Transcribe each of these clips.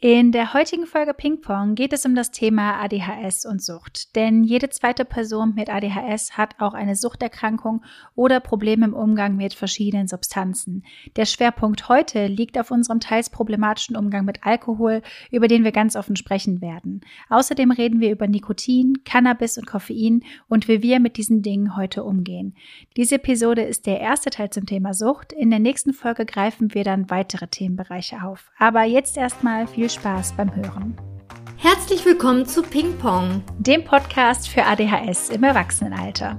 In der heutigen Folge Ping Pong geht es um das Thema ADHS und Sucht. Denn jede zweite Person mit ADHS hat auch eine Suchterkrankung oder Probleme im Umgang mit verschiedenen Substanzen. Der Schwerpunkt heute liegt auf unserem teils problematischen Umgang mit Alkohol, über den wir ganz offen sprechen werden. Außerdem reden wir über Nikotin, Cannabis und Koffein und wie wir mit diesen Dingen heute umgehen. Diese Episode ist der erste Teil zum Thema Sucht. In der nächsten Folge greifen wir dann weitere Themenbereiche auf. Aber jetzt erstmal viel viel Spaß beim Hören. Herzlich willkommen zu Ping Pong, dem Podcast für ADHS im Erwachsenenalter.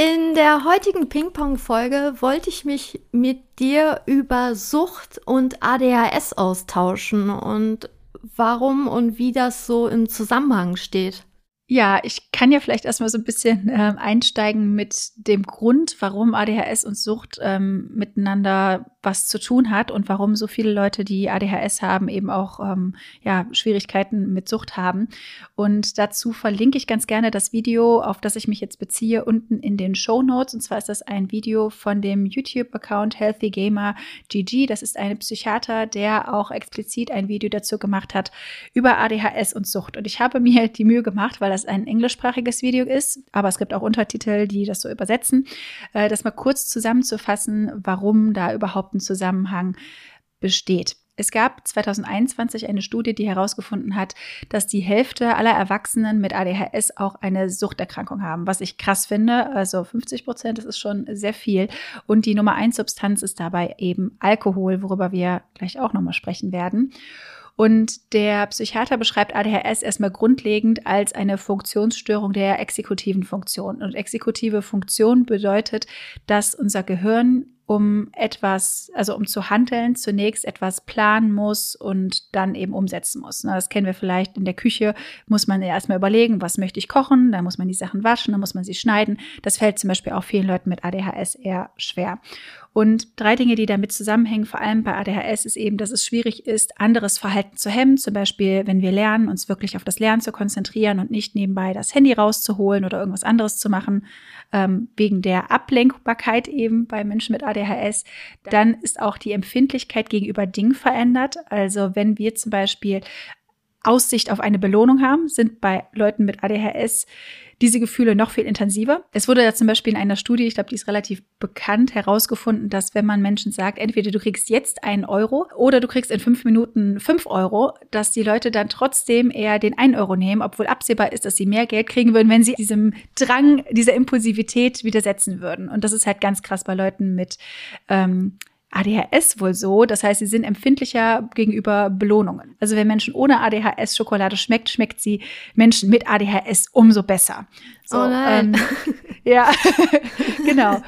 In der heutigen Ping-Pong-Folge wollte ich mich mit dir über Sucht und ADHS austauschen und warum und wie das so im Zusammenhang steht. Ja, ich kann ja vielleicht erstmal so ein bisschen äh, einsteigen mit dem Grund, warum ADHS und Sucht ähm, miteinander was zu tun hat und warum so viele Leute, die ADHS haben, eben auch ähm, ja, Schwierigkeiten mit Sucht haben. Und dazu verlinke ich ganz gerne das Video, auf das ich mich jetzt beziehe, unten in den Show Notes. Und zwar ist das ein Video von dem YouTube-Account Healthy Gamer GG. Das ist ein Psychiater, der auch explizit ein Video dazu gemacht hat über ADHS und Sucht. Und ich habe mir die Mühe gemacht, weil das ein englischsprachiges Video ist, aber es gibt auch Untertitel, die das so übersetzen, äh, das mal kurz zusammenzufassen, warum da überhaupt ein Zusammenhang besteht. Es gab 2021 eine Studie, die herausgefunden hat, dass die Hälfte aller Erwachsenen mit ADHS auch eine Suchterkrankung haben, was ich krass finde. Also 50 Prozent, das ist schon sehr viel. Und die Nummer eins Substanz ist dabei eben Alkohol, worüber wir gleich auch nochmal sprechen werden. Und der Psychiater beschreibt ADHS erstmal grundlegend als eine Funktionsstörung der exekutiven Funktion. Und exekutive Funktion bedeutet, dass unser Gehirn um etwas, also um zu handeln, zunächst etwas planen muss und dann eben umsetzen muss. Das kennen wir vielleicht in der Küche, muss man erstmal überlegen, was möchte ich kochen, dann muss man die Sachen waschen, dann muss man sie schneiden. Das fällt zum Beispiel auch vielen Leuten mit ADHS eher schwer. Und drei Dinge, die damit zusammenhängen, vor allem bei ADHS, ist eben, dass es schwierig ist, anderes Verhalten zu hemmen. Zum Beispiel, wenn wir lernen, uns wirklich auf das Lernen zu konzentrieren und nicht nebenbei das Handy rauszuholen oder irgendwas anderes zu machen, ähm, wegen der Ablenkbarkeit eben bei Menschen mit ADHS. Dann ist auch die Empfindlichkeit gegenüber Dingen verändert. Also wenn wir zum Beispiel Aussicht auf eine Belohnung haben, sind bei Leuten mit ADHS diese Gefühle noch viel intensiver. Es wurde ja zum Beispiel in einer Studie, ich glaube, die ist relativ bekannt, herausgefunden, dass wenn man Menschen sagt, entweder du kriegst jetzt einen Euro oder du kriegst in fünf Minuten fünf Euro, dass die Leute dann trotzdem eher den einen Euro nehmen, obwohl absehbar ist, dass sie mehr Geld kriegen würden, wenn sie diesem Drang, dieser Impulsivität widersetzen würden. Und das ist halt ganz krass bei Leuten mit ähm, ADHS wohl so. Das heißt, sie sind empfindlicher gegenüber Belohnungen. Also wenn Menschen ohne ADHS Schokolade schmeckt, schmeckt sie Menschen mit ADHS umso besser. So, oh nein. Ähm, ja, genau.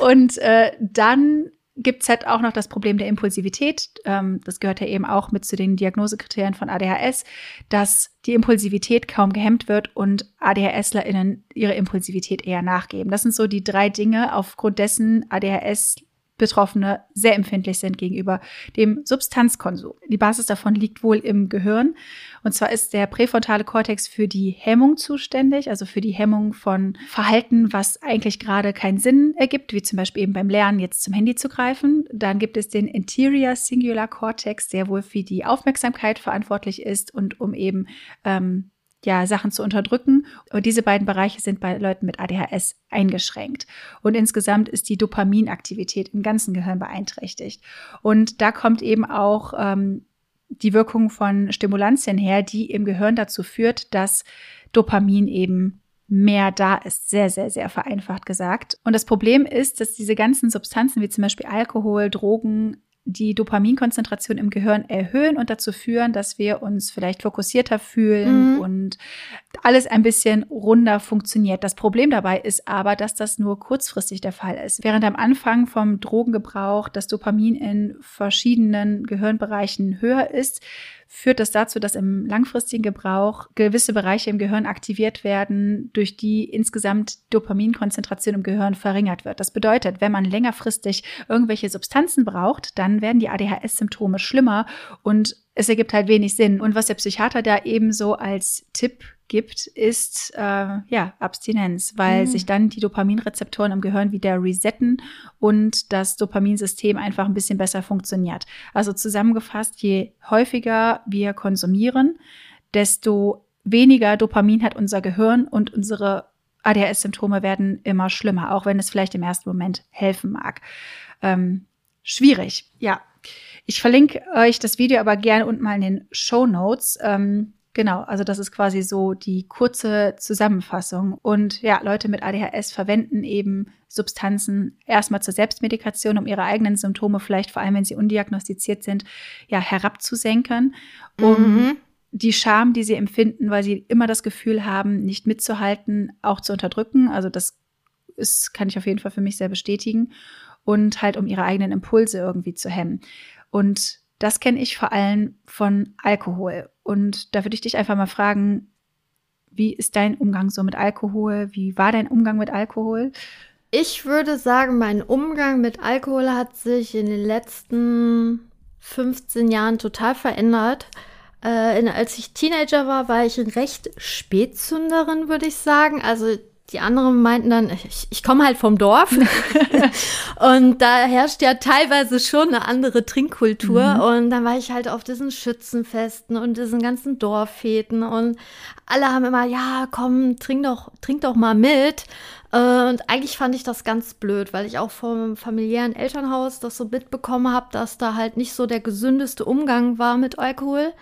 Und äh, dann gibt's halt auch noch das Problem der Impulsivität. Ähm, das gehört ja eben auch mit zu den Diagnosekriterien von ADHS, dass die Impulsivität kaum gehemmt wird und ADHSlerInnen ihre Impulsivität eher nachgeben. Das sind so die drei Dinge, aufgrund dessen ADHS Betroffene sehr empfindlich sind gegenüber dem Substanzkonsum. Die Basis davon liegt wohl im Gehirn. Und zwar ist der präfrontale Kortex für die Hemmung zuständig, also für die Hemmung von Verhalten, was eigentlich gerade keinen Sinn ergibt, wie zum Beispiel eben beim Lernen jetzt zum Handy zu greifen. Dann gibt es den Interior Singular Cortex, der wohl für die Aufmerksamkeit verantwortlich ist und um eben ähm, ja, Sachen zu unterdrücken. Und diese beiden Bereiche sind bei Leuten mit ADHS eingeschränkt. Und insgesamt ist die Dopaminaktivität im ganzen Gehirn beeinträchtigt. Und da kommt eben auch ähm, die Wirkung von Stimulantien her, die im Gehirn dazu führt, dass Dopamin eben mehr da ist. Sehr, sehr, sehr vereinfacht gesagt. Und das Problem ist, dass diese ganzen Substanzen wie zum Beispiel Alkohol, Drogen, die Dopaminkonzentration im Gehirn erhöhen und dazu führen, dass wir uns vielleicht fokussierter fühlen mhm. und alles ein bisschen runder funktioniert. Das Problem dabei ist aber, dass das nur kurzfristig der Fall ist. Während am Anfang vom Drogengebrauch das Dopamin in verschiedenen Gehirnbereichen höher ist, führt das dazu, dass im langfristigen Gebrauch gewisse Bereiche im Gehirn aktiviert werden, durch die insgesamt Dopaminkonzentration im Gehirn verringert wird. Das bedeutet, wenn man längerfristig irgendwelche Substanzen braucht, dann werden die ADHS-Symptome schlimmer und es ergibt halt wenig Sinn. Und was der Psychiater da ebenso als Tipp gibt, ist äh, ja Abstinenz, weil mhm. sich dann die Dopaminrezeptoren im Gehirn wieder resetten und das Dopaminsystem einfach ein bisschen besser funktioniert. Also zusammengefasst, je häufiger wir konsumieren, desto weniger Dopamin hat unser Gehirn und unsere ADHS-Symptome werden immer schlimmer, auch wenn es vielleicht im ersten Moment helfen mag. Ähm, schwierig, ja. Ich verlinke euch das Video aber gerne unten mal in den Show Notes. Ähm, Genau, also das ist quasi so die kurze Zusammenfassung. Und ja, Leute mit ADHS verwenden eben Substanzen erstmal zur Selbstmedikation, um ihre eigenen Symptome vielleicht, vor allem wenn sie undiagnostiziert sind, ja, herabzusenken, um mhm. die Scham, die sie empfinden, weil sie immer das Gefühl haben, nicht mitzuhalten, auch zu unterdrücken. Also das ist, kann ich auf jeden Fall für mich sehr bestätigen. Und halt, um ihre eigenen Impulse irgendwie zu hemmen. Und das kenne ich vor allem von Alkohol. Und da würde ich dich einfach mal fragen, wie ist dein Umgang so mit Alkohol? Wie war dein Umgang mit Alkohol? Ich würde sagen, mein Umgang mit Alkohol hat sich in den letzten 15 Jahren total verändert. Äh, als ich Teenager war, war ich recht Spätzünderin, würde ich sagen. Also die anderen meinten dann, ich, ich komme halt vom Dorf. und da herrscht ja teilweise schon eine andere Trinkkultur. Mhm. Und dann war ich halt auf diesen Schützenfesten und diesen ganzen Dorffäten. Und alle haben immer, ja, komm, trink doch, trink doch mal mit. Äh, und eigentlich fand ich das ganz blöd, weil ich auch vom familiären Elternhaus das so mitbekommen habe, dass da halt nicht so der gesündeste Umgang war mit Alkohol.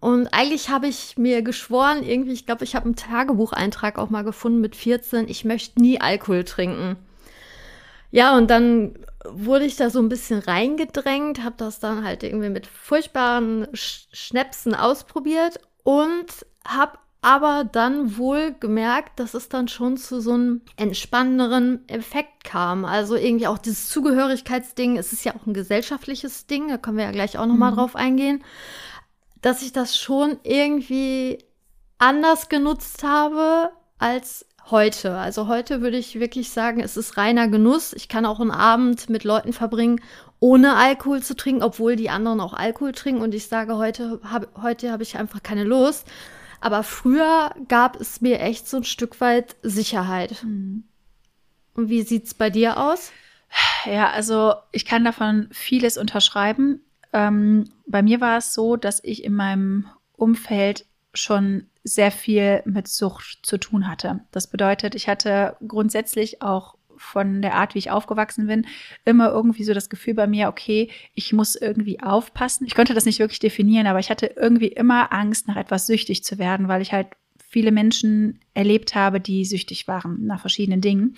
Und eigentlich habe ich mir geschworen, irgendwie, ich glaube, ich habe einen Tagebucheintrag auch mal gefunden mit 14, ich möchte nie Alkohol trinken. Ja, und dann wurde ich da so ein bisschen reingedrängt, habe das dann halt irgendwie mit furchtbaren Schnäpsen ausprobiert und habe aber dann wohl gemerkt, dass es dann schon zu so einem entspannenderen Effekt kam. Also irgendwie auch dieses Zugehörigkeitsding, es ist ja auch ein gesellschaftliches Ding, da können wir ja gleich auch nochmal mhm. drauf eingehen dass ich das schon irgendwie anders genutzt habe als heute. Also heute würde ich wirklich sagen, es ist reiner Genuss. Ich kann auch einen Abend mit Leuten verbringen, ohne Alkohol zu trinken, obwohl die anderen auch Alkohol trinken. Und ich sage, heute habe heute hab ich einfach keine Lust. Aber früher gab es mir echt so ein Stück weit Sicherheit. Mhm. Und wie sieht's bei dir aus? Ja, also ich kann davon vieles unterschreiben. Ähm, bei mir war es so, dass ich in meinem Umfeld schon sehr viel mit Sucht zu tun hatte. Das bedeutet, ich hatte grundsätzlich auch von der Art, wie ich aufgewachsen bin, immer irgendwie so das Gefühl bei mir, okay, ich muss irgendwie aufpassen. Ich konnte das nicht wirklich definieren, aber ich hatte irgendwie immer Angst, nach etwas süchtig zu werden, weil ich halt viele Menschen erlebt habe, die süchtig waren nach verschiedenen Dingen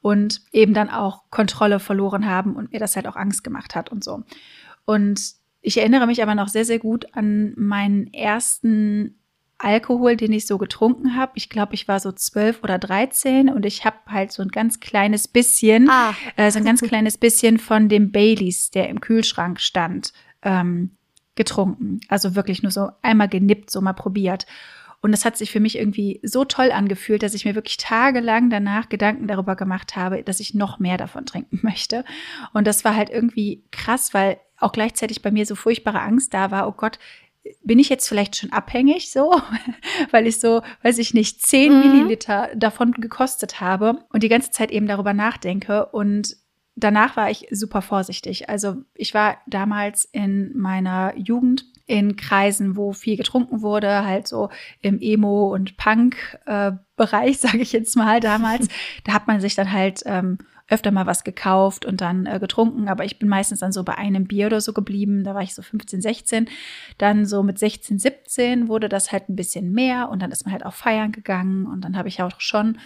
und eben dann auch Kontrolle verloren haben und mir das halt auch Angst gemacht hat und so. Und ich erinnere mich aber noch sehr, sehr gut an meinen ersten Alkohol, den ich so getrunken habe. Ich glaube, ich war so zwölf oder dreizehn und ich habe halt so ein ganz kleines bisschen, ah. äh, so ein ganz kleines bisschen von dem Baileys, der im Kühlschrank stand, ähm, getrunken. Also wirklich nur so einmal genippt, so mal probiert. Und das hat sich für mich irgendwie so toll angefühlt, dass ich mir wirklich tagelang danach Gedanken darüber gemacht habe, dass ich noch mehr davon trinken möchte. Und das war halt irgendwie krass, weil auch gleichzeitig bei mir so furchtbare Angst da war, oh Gott, bin ich jetzt vielleicht schon abhängig so, weil ich so, weiß ich nicht, zehn mhm. Milliliter davon gekostet habe und die ganze Zeit eben darüber nachdenke und danach war ich super vorsichtig. Also ich war damals in meiner Jugend in Kreisen, wo viel getrunken wurde, halt so im Emo- und Punk-Bereich, äh, sage ich jetzt mal damals. da hat man sich dann halt ähm, öfter mal was gekauft und dann äh, getrunken, aber ich bin meistens dann so bei einem Bier oder so geblieben. Da war ich so 15, 16. Dann so mit 16, 17 wurde das halt ein bisschen mehr und dann ist man halt auch feiern gegangen und dann habe ich auch schon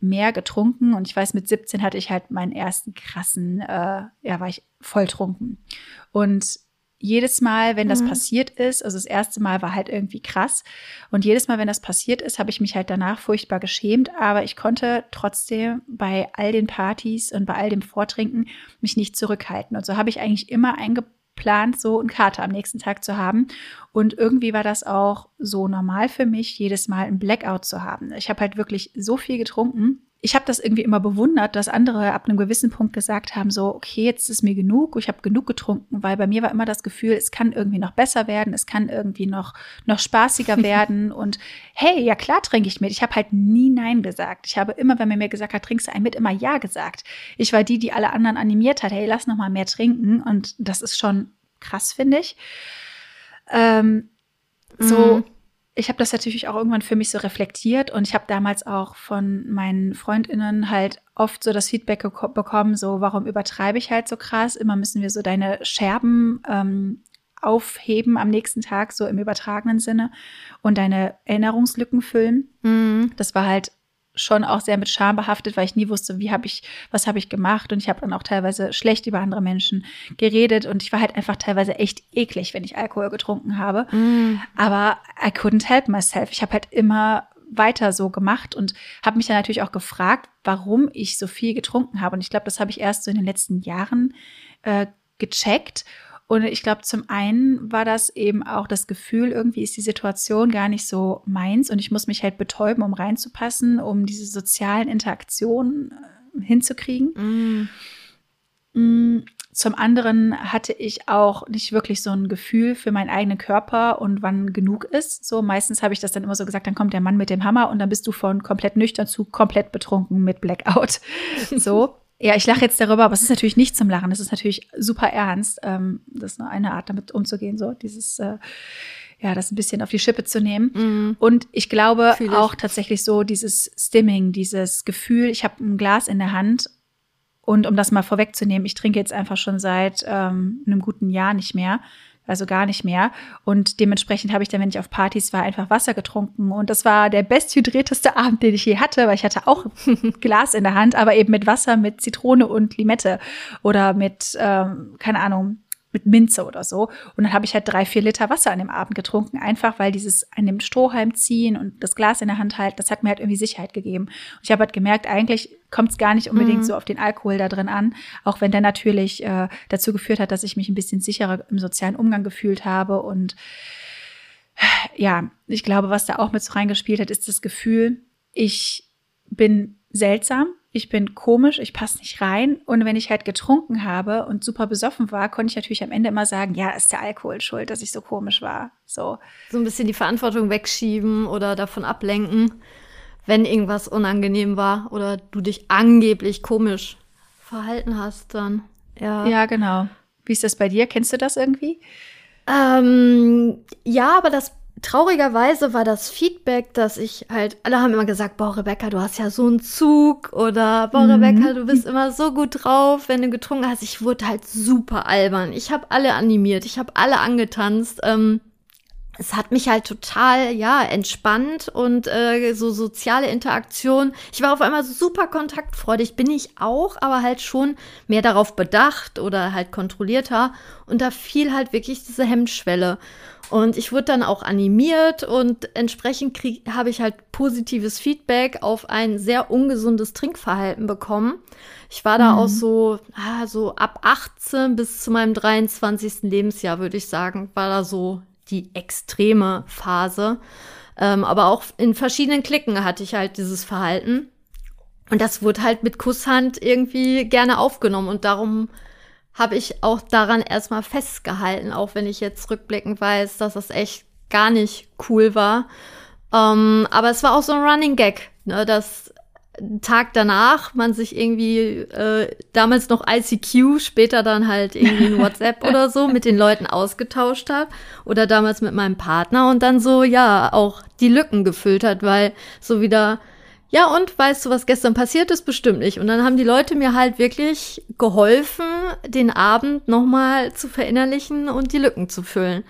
mehr getrunken und ich weiß, mit 17 hatte ich halt meinen ersten krassen, äh, ja, war ich volltrunken. Und jedes Mal, wenn das mhm. passiert ist, also das erste Mal war halt irgendwie krass. Und jedes Mal, wenn das passiert ist, habe ich mich halt danach furchtbar geschämt. Aber ich konnte trotzdem bei all den Partys und bei all dem Vortrinken mich nicht zurückhalten. Und so habe ich eigentlich immer einge plant, so einen Kater am nächsten Tag zu haben. Und irgendwie war das auch so normal für mich, jedes Mal ein Blackout zu haben. Ich habe halt wirklich so viel getrunken. Ich habe das irgendwie immer bewundert, dass andere ab einem gewissen Punkt gesagt haben, so, okay, jetzt ist mir genug, ich habe genug getrunken, weil bei mir war immer das Gefühl, es kann irgendwie noch besser werden, es kann irgendwie noch, noch spaßiger werden. Und hey, ja klar trinke ich mit. Ich habe halt nie Nein gesagt. Ich habe immer, wenn man mir gesagt hat, trinkst du ein mit, immer Ja gesagt. Ich war die, die alle anderen animiert hat, hey, lass noch mal mehr trinken. Und das ist schon krass, finde ich. Ähm, so, mhm. Ich habe das natürlich auch irgendwann für mich so reflektiert und ich habe damals auch von meinen Freundinnen halt oft so das Feedback bekommen, so warum übertreibe ich halt so krass? Immer müssen wir so deine Scherben ähm, aufheben am nächsten Tag, so im übertragenen Sinne, und deine Erinnerungslücken füllen. Mhm. Das war halt schon auch sehr mit Scham behaftet, weil ich nie wusste, wie habe ich, was habe ich gemacht und ich habe dann auch teilweise schlecht über andere Menschen geredet und ich war halt einfach teilweise echt eklig, wenn ich Alkohol getrunken habe. Mm. Aber I couldn't help myself. Ich habe halt immer weiter so gemacht und habe mich dann natürlich auch gefragt, warum ich so viel getrunken habe. Und ich glaube, das habe ich erst so in den letzten Jahren äh, gecheckt und ich glaube, zum einen war das eben auch das Gefühl, irgendwie ist die Situation gar nicht so meins und ich muss mich halt betäuben, um reinzupassen, um diese sozialen Interaktionen äh, hinzukriegen. Mm. Mm. Zum anderen hatte ich auch nicht wirklich so ein Gefühl für meinen eigenen Körper und wann genug ist. So meistens habe ich das dann immer so gesagt, dann kommt der Mann mit dem Hammer und dann bist du von komplett nüchtern zu komplett betrunken mit Blackout. So. Ja, ich lache jetzt darüber, aber es ist natürlich nicht zum Lachen. Es ist natürlich super ernst. Ähm, das ist nur eine Art, damit umzugehen, so dieses, äh, ja, das ein bisschen auf die Schippe zu nehmen. Mm. Und ich glaube ich. auch tatsächlich so dieses Stimming, dieses Gefühl, ich habe ein Glas in der Hand und um das mal vorwegzunehmen, ich trinke jetzt einfach schon seit ähm, einem guten Jahr nicht mehr also gar nicht mehr. Und dementsprechend habe ich dann, wenn ich auf Partys war, einfach Wasser getrunken. Und das war der besthydrierteste Abend, den ich je hatte, weil ich hatte auch Glas in der Hand, aber eben mit Wasser, mit Zitrone und Limette oder mit, ähm, keine Ahnung, mit Minze oder so. Und dann habe ich halt drei, vier Liter Wasser an dem Abend getrunken, einfach weil dieses an dem Strohhalm ziehen und das Glas in der Hand halten, das hat mir halt irgendwie Sicherheit gegeben. Und ich habe halt gemerkt, eigentlich kommt es gar nicht unbedingt mhm. so auf den Alkohol da drin an, auch wenn der natürlich äh, dazu geführt hat, dass ich mich ein bisschen sicherer im sozialen Umgang gefühlt habe. Und ja, ich glaube, was da auch mit so reingespielt hat, ist das Gefühl, ich bin seltsam ich bin komisch, ich passe nicht rein. Und wenn ich halt getrunken habe und super besoffen war, konnte ich natürlich am Ende immer sagen, ja, ist der Alkohol schuld, dass ich so komisch war. So. So ein bisschen die Verantwortung wegschieben oder davon ablenken, wenn irgendwas unangenehm war oder du dich angeblich komisch verhalten hast, dann. Ja. Ja, genau. Wie ist das bei dir? Kennst du das irgendwie? Ähm, ja, aber das traurigerweise war das Feedback, dass ich halt, alle haben immer gesagt, boah, Rebecca, du hast ja so einen Zug oder boah, mhm. Rebecca, du bist immer so gut drauf, wenn du getrunken hast. Ich wurde halt super albern. Ich habe alle animiert, ich habe alle angetanzt. Ähm, es hat mich halt total, ja, entspannt und äh, so soziale Interaktion. Ich war auf einmal super kontaktfreudig, bin ich auch, aber halt schon mehr darauf bedacht oder halt kontrollierter. Und da fiel halt wirklich diese Hemmschwelle. Und ich wurde dann auch animiert und entsprechend habe ich halt positives Feedback auf ein sehr ungesundes Trinkverhalten bekommen. Ich war da mhm. auch so, ah, so ab 18 bis zu meinem 23. Lebensjahr, würde ich sagen, war da so die extreme Phase. Ähm, aber auch in verschiedenen Klicken hatte ich halt dieses Verhalten. Und das wurde halt mit Kusshand irgendwie gerne aufgenommen. Und darum habe ich auch daran erstmal festgehalten, auch wenn ich jetzt rückblickend weiß, dass das echt gar nicht cool war. Ähm, aber es war auch so ein Running Gag, ne, dass Tag danach man sich irgendwie äh, damals noch ICQ, später dann halt irgendwie in WhatsApp oder so mit den Leuten ausgetauscht hat oder damals mit meinem Partner und dann so ja auch die Lücken gefüllt hat, weil so wieder ja, und weißt du, was gestern passiert ist? Bestimmt nicht. Und dann haben die Leute mir halt wirklich geholfen, den Abend nochmal zu verinnerlichen und die Lücken zu füllen.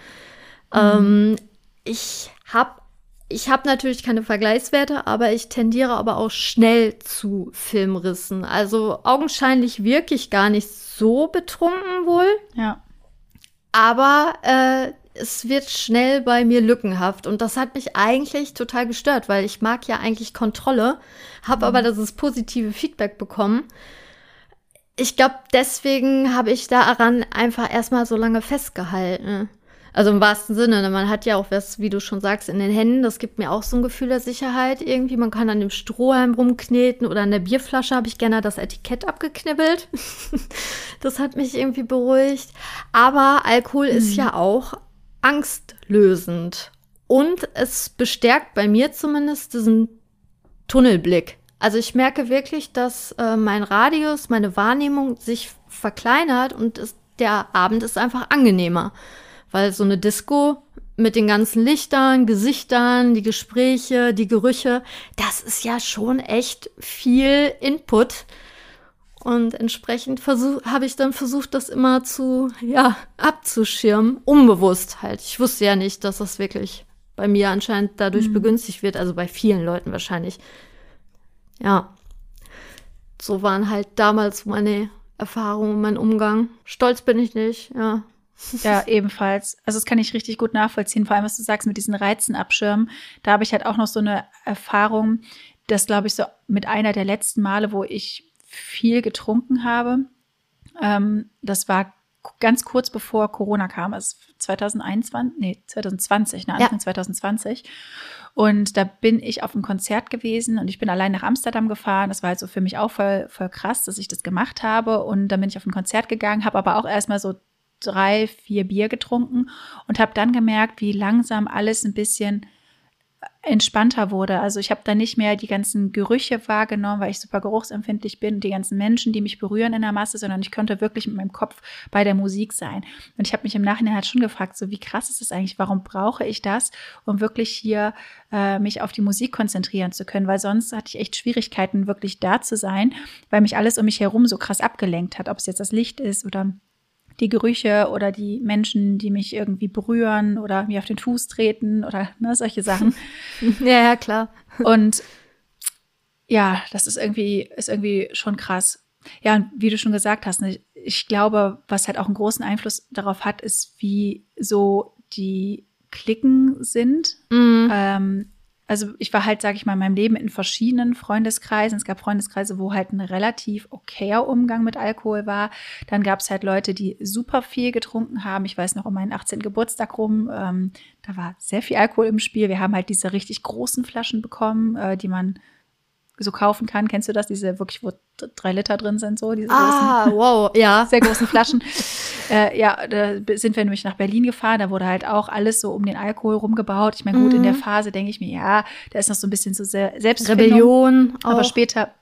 Mhm. Ähm, ich habe ich hab natürlich keine Vergleichswerte, aber ich tendiere aber auch schnell zu Filmrissen. Also augenscheinlich wirklich gar nicht so betrunken wohl. Ja. Aber äh, es wird schnell bei mir lückenhaft und das hat mich eigentlich total gestört, weil ich mag ja eigentlich Kontrolle, habe mhm. aber dieses positive Feedback bekommen. ich glaube, deswegen habe ich daran einfach erstmal so lange festgehalten. Also im wahrsten Sinne, ne? man hat ja auch was, wie du schon sagst, in den Händen. Das gibt mir auch so ein Gefühl der Sicherheit irgendwie. Man kann an dem Strohhalm rumkneten oder an der Bierflasche habe ich gerne das Etikett abgeknibbelt. das hat mich irgendwie beruhigt. Aber Alkohol mhm. ist ja auch angstlösend. Und es bestärkt bei mir zumindest diesen Tunnelblick. Also ich merke wirklich, dass äh, mein Radius, meine Wahrnehmung sich verkleinert und es, der Abend ist einfach angenehmer. Weil so eine Disco mit den ganzen Lichtern, Gesichtern, die Gespräche, die Gerüche, das ist ja schon echt viel Input. Und entsprechend habe ich dann versucht, das immer zu, ja, abzuschirmen. Unbewusst halt. Ich wusste ja nicht, dass das wirklich bei mir anscheinend dadurch mhm. begünstigt wird. Also bei vielen Leuten wahrscheinlich. Ja. So waren halt damals meine Erfahrungen, mein Umgang. Stolz bin ich nicht, ja. Ja, ebenfalls. Also das kann ich richtig gut nachvollziehen, vor allem was du sagst mit diesen Reizen abschirmen. Da habe ich halt auch noch so eine Erfahrung, das glaube ich so mit einer der letzten Male, wo ich viel getrunken habe. Ähm, das war ganz kurz bevor Corona kam, also 2021, nee, 2020, ne, Anfang ja. 2020. Und da bin ich auf einem Konzert gewesen und ich bin allein nach Amsterdam gefahren. Das war halt so für mich auch voll, voll krass, dass ich das gemacht habe. Und dann bin ich auf ein Konzert gegangen, habe aber auch erstmal so drei, vier Bier getrunken und habe dann gemerkt, wie langsam alles ein bisschen entspannter wurde. Also ich habe da nicht mehr die ganzen Gerüche wahrgenommen, weil ich super geruchsempfindlich bin, die ganzen Menschen, die mich berühren in der Masse, sondern ich konnte wirklich mit meinem Kopf bei der Musik sein. Und ich habe mich im Nachhinein halt schon gefragt, so wie krass ist es eigentlich, warum brauche ich das, um wirklich hier äh, mich auf die Musik konzentrieren zu können, weil sonst hatte ich echt Schwierigkeiten, wirklich da zu sein, weil mich alles um mich herum so krass abgelenkt hat, ob es jetzt das Licht ist oder die Gerüche oder die Menschen, die mich irgendwie berühren oder mir auf den Fuß treten oder ne, solche Sachen. ja, ja, klar. Und ja, das ist irgendwie, ist irgendwie schon krass. Ja, und wie du schon gesagt hast, ne, ich glaube, was halt auch einen großen Einfluss darauf hat, ist, wie so die Klicken sind. Mhm. Ähm, also ich war halt, sage ich mal, in meinem Leben in verschiedenen Freundeskreisen. Es gab Freundeskreise, wo halt ein relativ okayer Umgang mit Alkohol war. Dann gab es halt Leute, die super viel getrunken haben. Ich weiß noch um meinen 18. Geburtstag rum, ähm, da war sehr viel Alkohol im Spiel. Wir haben halt diese richtig großen Flaschen bekommen, äh, die man so kaufen kann. Kennst du das? Diese wirklich, wo drei Liter drin sind, so diese ah, großen, wow, ja, sehr großen Flaschen. äh, ja, da sind wir nämlich nach Berlin gefahren. Da wurde halt auch alles so um den Alkohol rumgebaut. Ich meine, gut, mhm. in der mhm. Phase denke ich mir, ja, da ist noch so ein bisschen so sehr Rebellion. Auch. Aber später,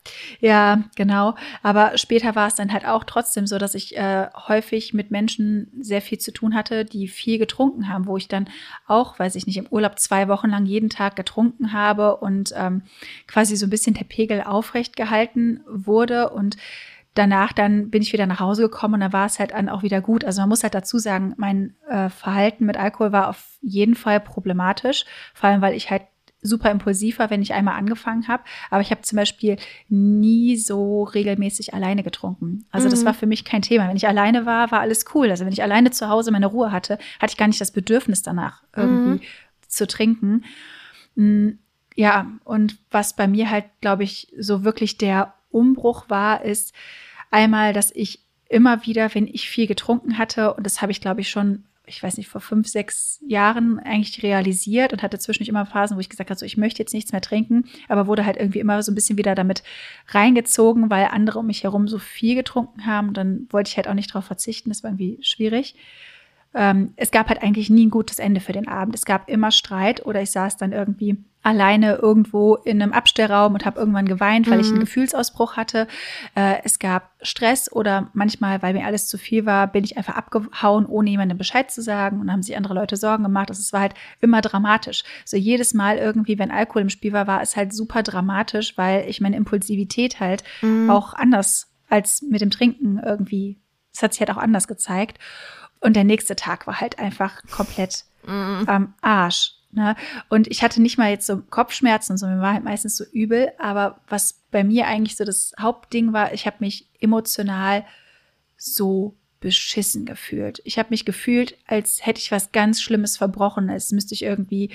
ja, genau. Aber später war es dann halt auch trotzdem so, dass ich äh, häufig mit Menschen sehr viel zu tun hatte, die viel getrunken haben, wo ich dann auch, weiß ich nicht, im Urlaub zwei Wochen lang jeden Tag getrunken habe und ähm, quasi so ein bisschen der Pegel aufrecht gehalten wurde und danach dann bin ich wieder nach Hause gekommen und da war es halt dann auch wieder gut. Also man muss halt dazu sagen, mein äh, Verhalten mit Alkohol war auf jeden Fall problematisch, vor allem weil ich halt super impulsiv war, wenn ich einmal angefangen habe. Aber ich habe zum Beispiel nie so regelmäßig alleine getrunken. Also das mhm. war für mich kein Thema. Wenn ich alleine war, war alles cool. Also wenn ich alleine zu Hause meine Ruhe hatte, hatte ich gar nicht das Bedürfnis danach irgendwie mhm. zu trinken. Mm, ja, und was bei mir halt, glaube ich, so wirklich der Umbruch war, ist einmal, dass ich immer wieder, wenn ich viel getrunken hatte, und das habe ich, glaube ich, schon, ich weiß nicht, vor fünf, sechs Jahren eigentlich realisiert und hatte zwischendurch immer Phasen, wo ich gesagt habe, so, ich möchte jetzt nichts mehr trinken, aber wurde halt irgendwie immer so ein bisschen wieder damit reingezogen, weil andere um mich herum so viel getrunken haben. Dann wollte ich halt auch nicht darauf verzichten, das war irgendwie schwierig ähm, es gab halt eigentlich nie ein gutes Ende für den Abend. Es gab immer Streit oder ich saß dann irgendwie alleine irgendwo in einem Abstellraum und habe irgendwann geweint, weil mhm. ich einen mhm. Gefühlsausbruch hatte. Äh, es gab Stress oder manchmal, weil mir alles zu viel war, bin ich einfach abgehauen, ohne jemandem Bescheid zu sagen und haben sich andere Leute Sorgen gemacht. Also es war halt immer dramatisch. So jedes Mal irgendwie, wenn Alkohol im Spiel war, war es halt super dramatisch, weil ich meine Impulsivität halt mhm. auch anders als mit dem Trinken irgendwie, es hat sich halt auch anders gezeigt. Und der nächste Tag war halt einfach komplett mhm. am Arsch. Ne? Und ich hatte nicht mal jetzt so Kopfschmerzen und so, mir war halt meistens so übel. Aber was bei mir eigentlich so das Hauptding war, ich habe mich emotional so beschissen gefühlt. Ich habe mich gefühlt, als hätte ich was ganz Schlimmes verbrochen, als müsste ich irgendwie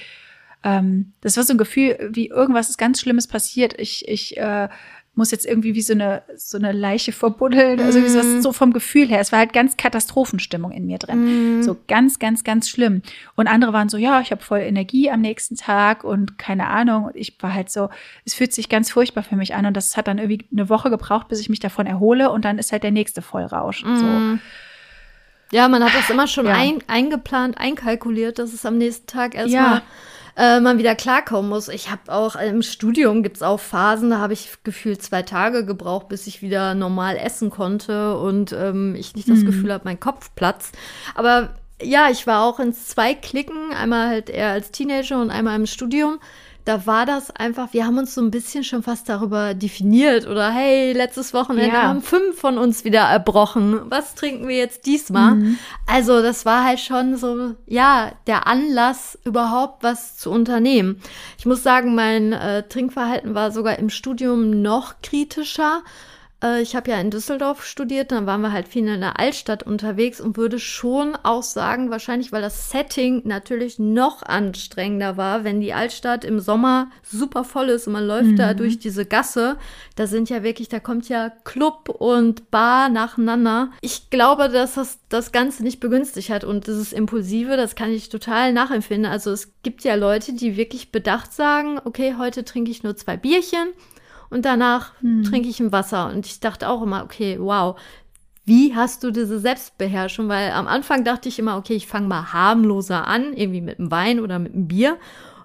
ähm, das war so ein Gefühl, wie irgendwas ist ganz Schlimmes passiert. Ich, ich äh, muss jetzt irgendwie wie so eine, so eine Leiche verbuddeln. Also wie sowas, so vom Gefühl her. Es war halt ganz Katastrophenstimmung in mir drin. So ganz, ganz, ganz schlimm. Und andere waren so, ja, ich habe voll Energie am nächsten Tag und keine Ahnung. Und ich war halt so, es fühlt sich ganz furchtbar für mich an. Und das hat dann irgendwie eine Woche gebraucht, bis ich mich davon erhole. Und dann ist halt der nächste Vollrausch. So. Ja, man hat das immer schon Ja. ein, eingeplant, einkalkuliert, dass es am nächsten Tag erstmal Ja. Äh, man wieder klarkommen muss. Ich habe auch im Studium gibt's auch Phasen, da habe ich gefühlt zwei Tage gebraucht, bis ich wieder normal essen konnte und ähm, ich nicht das Gefühl habe, mein Kopf platzt. Aber ja, ich war auch in zwei Klicken, einmal halt eher als Teenager und einmal im Studium. Da war das einfach, wir haben uns so ein bisschen schon fast darüber definiert oder hey, letztes Wochenende Ja. haben fünf von uns wieder erbrochen. Was trinken wir jetzt diesmal? Also das war halt schon so, ja, der Anlass, überhaupt was zu unternehmen. Ich muss sagen, mein äh, Trinkverhalten war sogar im Studium noch kritischer. Äh, ich habe ja in Düsseldorf studiert, dann waren wir halt viel in der Altstadt unterwegs und würde schon auch sagen, wahrscheinlich, weil das Setting natürlich noch anstrengender war, wenn die Altstadt im Sommer super voll ist und man läuft da durch diese Gasse, da sind ja wirklich, da kommt ja Club und Bar nacheinander. Ich glaube, dass das das Ganze nicht begünstigt hat und dieses Impulsive, das kann ich total nachempfinden. Also es gibt ja Leute, die wirklich bedacht sagen, okay, heute trinke ich nur zwei Bierchen und danach trinke ich ein Wasser. Und ich dachte auch immer, okay, wow, wie hast du diese Selbstbeherrschung? Weil am Anfang dachte ich immer, okay, ich fange mal harmloser an, irgendwie mit einem Wein oder mit einem Bier.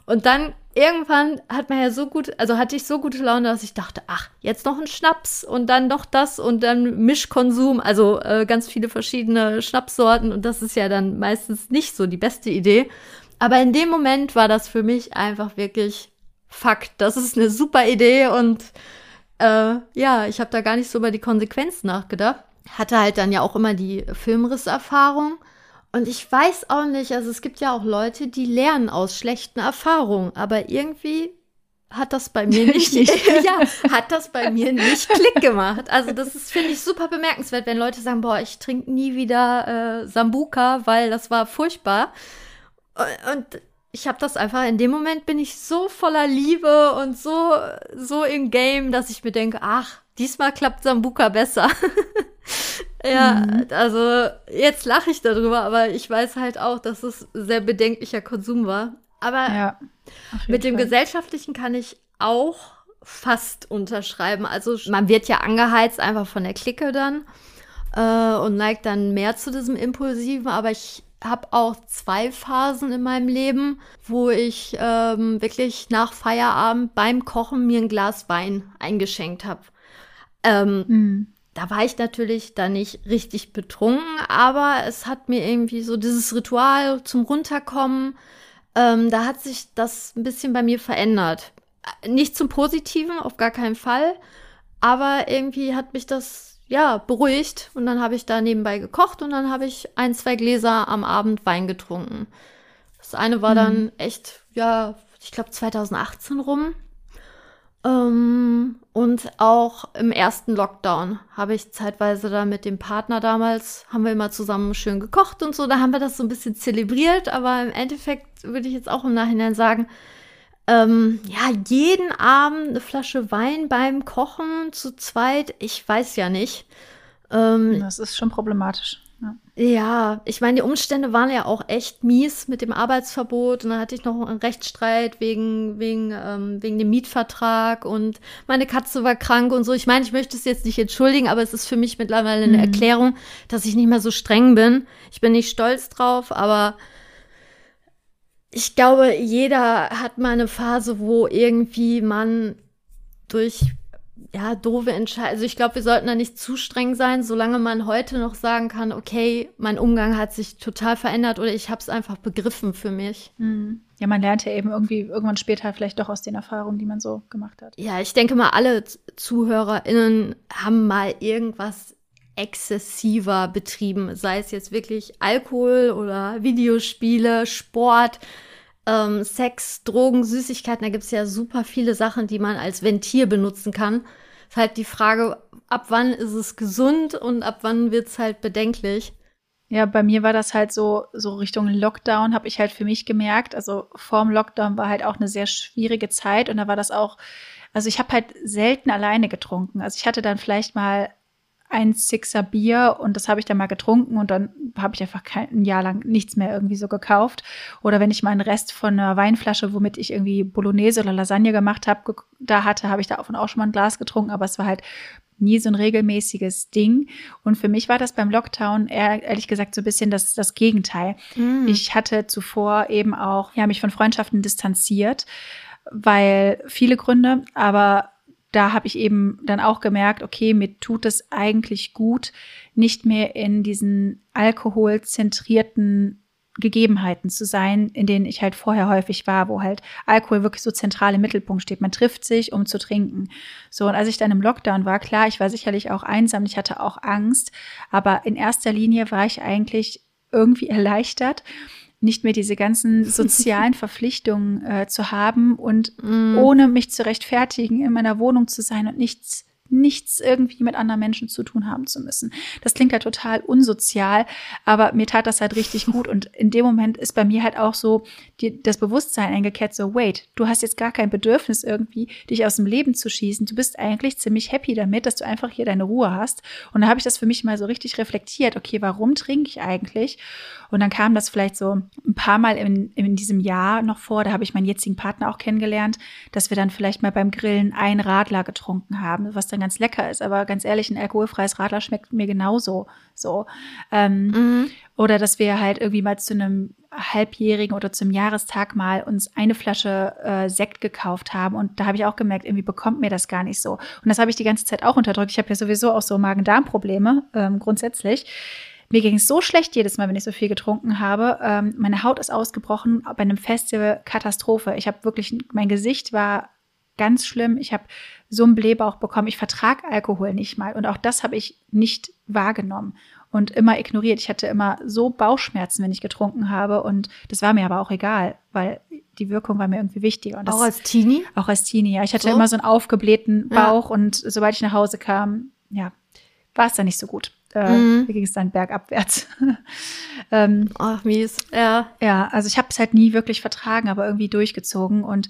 Und dann irgendwann hat man ja so gut, also hatte ich so gute Laune, dass ich dachte, ach, jetzt noch ein Schnaps und dann noch das und dann Mischkonsum, also äh, ganz viele verschiedene Schnapssorten. Und das ist ja dann meistens nicht so die beste Idee. Aber in dem Moment war das für mich einfach wirklich Fakt. Das ist eine super Idee und äh, ja, ich habe da gar nicht so über die Konsequenzen nachgedacht. Hatte halt dann ja auch immer die Filmrisserfahrung. Und ich weiß auch nicht, also es gibt ja auch Leute, die lernen aus schlechten Erfahrungen, aber irgendwie hat das bei mir nicht, ja, hat das bei mir nicht Klick gemacht. Also das ist, finde ich, super bemerkenswert, wenn Leute sagen, boah, ich trinke nie wieder äh, Sambuka, weil das war furchtbar. Und, und ich habe das einfach, in dem Moment bin ich so voller Liebe und so, so im Game, dass ich mir denke, ach, diesmal klappt Sambuka besser. ja, also jetzt lache ich darüber, aber ich weiß halt auch, dass es sehr bedenklicher Konsum war. Aber Ja. mit dem Fall. Gesellschaftlichen kann ich auch fast unterschreiben. Also man wird ja angeheizt einfach von der Clique dann äh, und neigt dann mehr zu diesem Impulsiven. Aber ich habe auch zwei Phasen in meinem Leben, wo ich ähm, wirklich nach Feierabend beim Kochen mir ein Glas Wein eingeschenkt habe. Ähm, Mhm. da war ich natürlich dann nicht richtig betrunken, aber es hat mir irgendwie so dieses Ritual zum Runterkommen, ähm, da hat sich das ein bisschen bei mir verändert. Äh, Nicht zum Positiven, auf gar keinen Fall, aber irgendwie hat mich das ja beruhigt und dann habe ich da nebenbei gekocht und dann habe ich ein, zwei Gläser am Abend Wein getrunken. Das eine war dann echt, ja, ich glaube 2018 rum. Ähm, und auch im ersten Lockdown habe ich zeitweise da mit dem Partner damals, haben wir immer zusammen schön gekocht und so. Da haben wir das so ein bisschen zelebriert, aber im Endeffekt würde ich jetzt auch im Nachhinein sagen, ähm, ja, jeden Abend eine Flasche Wein beim Kochen zu zweit, ich weiß ja nicht. Ähm, Das ist schon problematisch. Ja. ja, ich meine, die Umstände waren ja auch echt mies mit dem Arbeitsverbot und dann hatte ich noch einen Rechtsstreit wegen, wegen, ähm, wegen dem Mietvertrag und meine Katze war krank und so. Ich meine, ich möchte es jetzt nicht entschuldigen, aber es ist für mich mittlerweile eine Erklärung, dass ich nicht mehr so streng bin. Ich bin nicht stolz drauf, aber ich glaube, jeder hat mal eine Phase, wo irgendwie man durch ja, doofe Entscheidungen. Also ich glaube, wir sollten da nicht zu streng sein, solange man heute noch sagen kann, okay, mein Umgang hat sich total verändert oder ich habe es einfach begriffen für mich. Mhm. Ja, man lernt ja eben irgendwie irgendwann später vielleicht doch aus den Erfahrungen, die man so gemacht hat. Ja, ich denke mal, alle ZuhörerInnen haben mal irgendwas exzessiver betrieben, sei es jetzt wirklich Alkohol oder Videospiele, Sport, ähm, Sex, Drogen, Süßigkeiten. Da gibt es ja super viele Sachen, die man als Ventil benutzen kann. Ist halt die Frage, ab wann ist es gesund und ab wann wird es halt bedenklich. Ja, bei mir war das halt so, so Richtung Lockdown, habe ich halt für mich gemerkt. Also vorm Lockdown war halt auch eine sehr schwierige Zeit und da war das auch, also ich habe halt selten alleine getrunken. Also ich hatte dann vielleicht mal ein Sixer Bier und das habe ich dann mal getrunken und dann habe ich einfach kein ein Jahr lang nichts mehr irgendwie so gekauft. Oder wenn ich mal einen Rest von einer Weinflasche, womit ich irgendwie Bolognese oder Lasagne gemacht habe, da hatte, habe ich davon auch schon mal ein Glas getrunken, aber es war halt nie so ein regelmäßiges Ding. Und für mich war das beim Lockdown eher, ehrlich gesagt so ein bisschen das, das Gegenteil. Mm. Ich hatte zuvor eben auch, ja, mich von Freundschaften distanziert, weil viele Gründe, aber da habe ich eben dann auch gemerkt, okay, mir tut es eigentlich gut, nicht mehr in diesen alkoholzentrierten Gegebenheiten zu sein, in denen ich halt vorher häufig war, wo halt Alkohol wirklich so zentral im Mittelpunkt steht. Man trifft sich, um zu trinken. So, und als ich dann im Lockdown war, klar, ich war sicherlich auch einsam, ich hatte auch Angst, aber in erster Linie war ich eigentlich irgendwie erleichtert, nicht mehr diese ganzen sozialen Verpflichtungen äh, zu haben und mm. ohne mich zu rechtfertigen in meiner Wohnung zu sein und nichts nichts irgendwie mit anderen Menschen zu tun haben zu müssen. Das klingt halt total unsozial, aber mir tat das halt richtig gut. Und in dem Moment ist bei mir halt auch so die, das Bewusstsein eingekehrt, so, wait, du hast jetzt gar kein Bedürfnis irgendwie, dich aus dem Leben zu schießen. Du bist eigentlich ziemlich happy damit, dass du einfach hier deine Ruhe hast. Und da habe ich das für mich mal so richtig reflektiert. Okay, warum trinke ich eigentlich? Und dann kam das vielleicht so ein paar Mal in, in diesem Jahr noch vor. Da habe ich meinen jetzigen Partner auch kennengelernt, dass wir dann vielleicht mal beim Grillen ein Radler getrunken haben, was dann ganz lecker ist. Aber ganz ehrlich, ein alkoholfreies Radler schmeckt mir genauso so. Ähm, mhm. Oder dass wir halt irgendwie mal zu einem Halbjährigen oder zum Jahrestag mal uns eine Flasche äh, Sekt gekauft haben. Und da habe ich auch gemerkt, irgendwie bekommt mir das gar nicht so. Und das habe ich die ganze Zeit auch unterdrückt. Ich habe ja sowieso auch so Magen-Darm-Probleme ähm, grundsätzlich. Mir ging es so schlecht jedes Mal, wenn ich so viel getrunken habe. Ähm, meine Haut ist ausgebrochen bei einem Festival Katastrophe. Ich habe wirklich, mein Gesicht war ganz schlimm. Ich habe so einen Blähbauch bekommen. Ich vertrage Alkohol nicht mal. Und auch das habe ich nicht wahrgenommen und immer ignoriert. Ich hatte immer so Bauchschmerzen, wenn ich getrunken habe. Und das war mir aber auch egal, weil die Wirkung war mir irgendwie wichtiger. Und das, auch als Teenie? Auch als Teenie, ja. Ich hatte so? immer so einen aufgeblähten Bauch ja. und sobald ich nach Hause kam, ja, war es dann nicht so gut. Äh, mhm. Da ging es dann bergabwärts. ähm, Ach, mies. Ja. Ja, also ich habe es halt nie wirklich vertragen, aber irgendwie durchgezogen. Und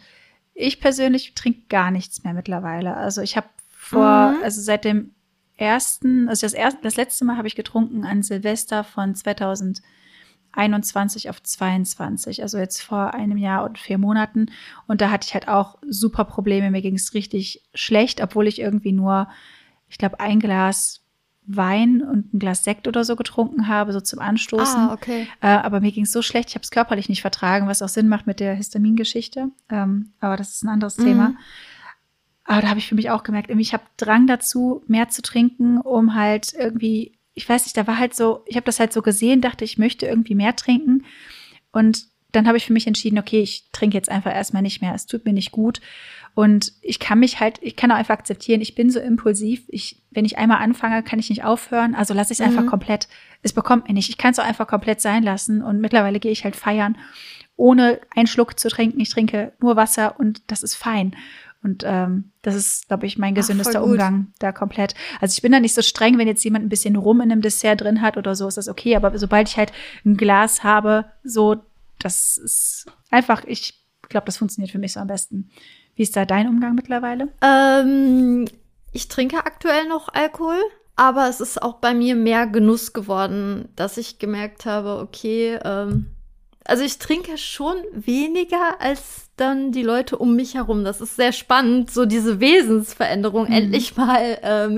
ich persönlich trinke gar nichts mehr mittlerweile. Also ich habe vor, mhm. also seit dem ersten, also das erste, das letzte Mal habe ich getrunken an Silvester von 2021 auf 22, also jetzt vor einem Jahr und vier Monaten. Und da hatte ich halt auch super Probleme. Mir ging es richtig schlecht, obwohl ich irgendwie nur, ich glaube, ein Glas Wein und ein Glas Sekt oder so getrunken habe, so zum Anstoßen. Ah, okay. Äh, aber mir ging es so schlecht, ich habe es körperlich nicht vertragen, was auch Sinn macht mit der Histamingeschichte. Ähm, aber das ist ein anderes mhm. Thema. Aber da habe ich für mich auch gemerkt, irgendwie, ich habe Drang dazu, mehr zu trinken, um halt irgendwie, ich weiß nicht, da war halt so, ich habe das halt so gesehen, dachte, ich möchte irgendwie mehr trinken. Und dann habe ich für mich entschieden, okay, ich trinke jetzt einfach erstmal nicht mehr. Es tut mir nicht gut. Und ich kann mich halt, ich kann auch einfach akzeptieren, ich bin so impulsiv. Ich, wenn ich einmal anfange, kann ich nicht aufhören. Also lasse ich es mhm. einfach komplett. Es bekommt mir nicht. Ich kann es auch einfach komplett sein lassen. Und mittlerweile gehe ich halt feiern, ohne einen Schluck zu trinken. Ich trinke nur Wasser und das ist fein. Und ähm, das ist, glaube ich, mein gesündester Ach, Umgang da komplett. Also ich bin da nicht so streng, wenn jetzt jemand ein bisschen Rum in einem Dessert drin hat oder so, ist das okay. Aber sobald ich halt ein Glas habe, so, das ist einfach, ich glaube, das funktioniert für mich so am besten. Wie ist da dein Umgang mittlerweile? Ähm, ich trinke aktuell noch Alkohol, aber es ist auch bei mir mehr Genuss geworden, dass ich gemerkt habe, okay, ähm, also ich trinke schon weniger als dann die Leute um mich herum. Das ist sehr spannend, so diese Wesensveränderung mhm. endlich mal äh,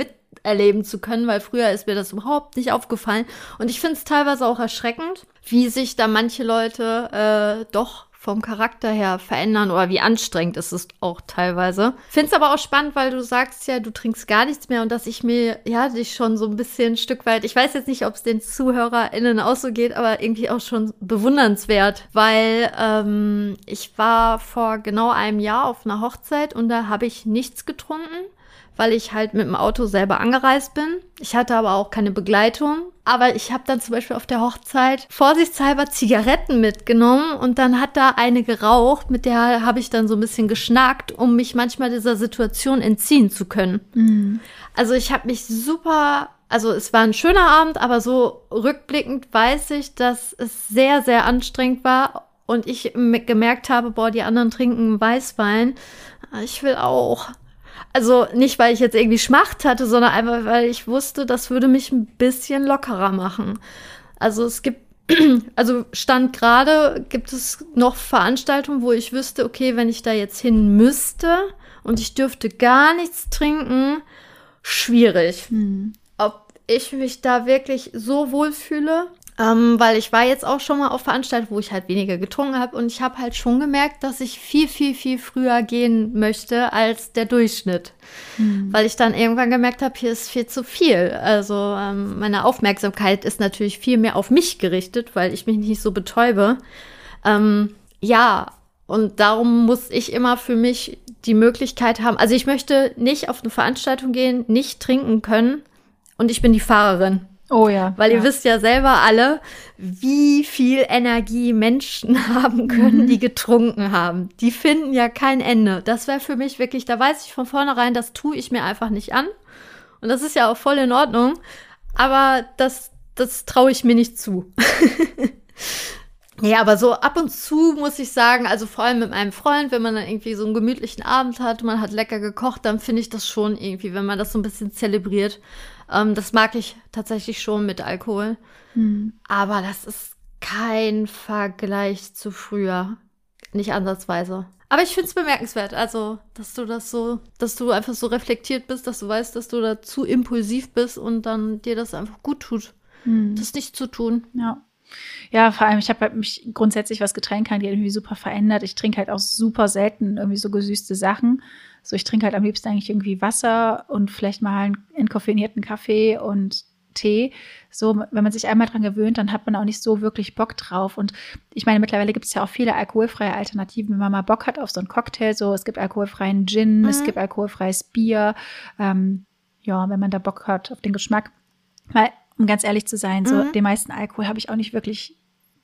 miterleben zu können, weil früher ist mir das überhaupt nicht aufgefallen. Und ich finde es teilweise auch erschreckend, wie sich da manche Leute äh, doch vom Charakter her verändern oder wie anstrengend ist es auch teilweise. Finde es aber auch spannend, weil du sagst ja, du trinkst gar nichts mehr und dass ich mir ja dich schon so ein bisschen ein Stück weit, ich weiß jetzt nicht, ob es den ZuhörerInnen auch so geht, aber irgendwie auch schon bewundernswert, weil ähm, ich war vor genau einem Jahr auf einer Hochzeit und da habe ich nichts getrunken weil ich halt mit dem Auto selber angereist bin. Ich hatte aber auch keine Begleitung. Aber ich habe dann zum Beispiel auf der Hochzeit vorsichtshalber Zigaretten mitgenommen und dann hat da eine geraucht, mit der habe ich dann so ein bisschen geschnackt, um mich manchmal dieser Situation entziehen zu können. Mhm. Also ich habe mich super Also es war ein schöner Abend, aber so rückblickend weiß ich, dass es sehr, sehr anstrengend war und ich gemerkt habe, boah, die anderen trinken Weißwein. Ich will auch. Also nicht, weil ich jetzt irgendwie Schmacht hatte, sondern einfach, weil ich wusste, das würde mich ein bisschen lockerer machen. Also es gibt, also Stand gerade gibt es noch Veranstaltungen, wo ich wüsste, okay, wenn ich da jetzt hin müsste und ich dürfte gar nichts trinken, schwierig. Hm. Ob ich mich da wirklich so wohlfühle, ähm, weil ich war jetzt auch schon mal auf Veranstaltungen, wo ich halt weniger getrunken habe und ich habe halt schon gemerkt, dass ich viel, viel, viel früher gehen möchte als der Durchschnitt. Mhm. Weil ich dann irgendwann gemerkt habe, hier ist viel zu viel. Also ähm, meine Aufmerksamkeit ist natürlich viel mehr auf mich gerichtet, weil ich mich nicht so betäube. Ähm, ja, und darum muss ich immer für mich die Möglichkeit haben. Also ich möchte nicht auf eine Veranstaltung gehen, nicht trinken können und ich bin die Fahrerin. Oh ja. Weil ja. ihr wisst ja selber alle, wie viel Energie Menschen haben können, mhm. die getrunken haben. Die finden ja kein Ende. Das wäre für mich wirklich, da weiß ich von vornherein, das tue ich mir einfach nicht an. Und das ist ja auch voll in Ordnung. Aber das, das traue ich mir nicht zu. Ja, aber so ab und zu muss ich sagen, also vor allem mit meinem Freund, wenn man dann irgendwie so einen gemütlichen Abend hat, man hat lecker gekocht, dann finde ich das schon irgendwie, wenn man das so ein bisschen zelebriert. Ähm, das mag ich tatsächlich schon mit Alkohol. Mhm. Aber das ist kein Vergleich zu früher. Nicht ansatzweise. Aber ich finde es bemerkenswert, also, dass du das so, dass du einfach so reflektiert bist, dass du weißt, dass du da zu impulsiv bist und dann dir das einfach gut tut, mhm. das nicht zu tun. Ja. Ja, vor allem, ich habe halt mich grundsätzlich, was Getränke angeht, irgendwie super verändert. Ich trinke halt auch super selten irgendwie so gesüßte Sachen. So, ich trinke halt am liebsten eigentlich irgendwie Wasser und vielleicht mal einen entkoffinierten Kaffee und Tee. So, wenn man sich einmal dran gewöhnt, dann hat man auch nicht so wirklich Bock drauf. Und ich meine, mittlerweile gibt es ja auch viele alkoholfreie Alternativen, wenn man mal Bock hat auf so einen Cocktail. So, es gibt alkoholfreien Gin, mhm. es gibt alkoholfreies Bier. Ähm, ja, wenn man da Bock hat auf den Geschmack. Weil um ganz ehrlich zu sein, so mhm. den meisten Alkohol habe ich auch nicht wirklich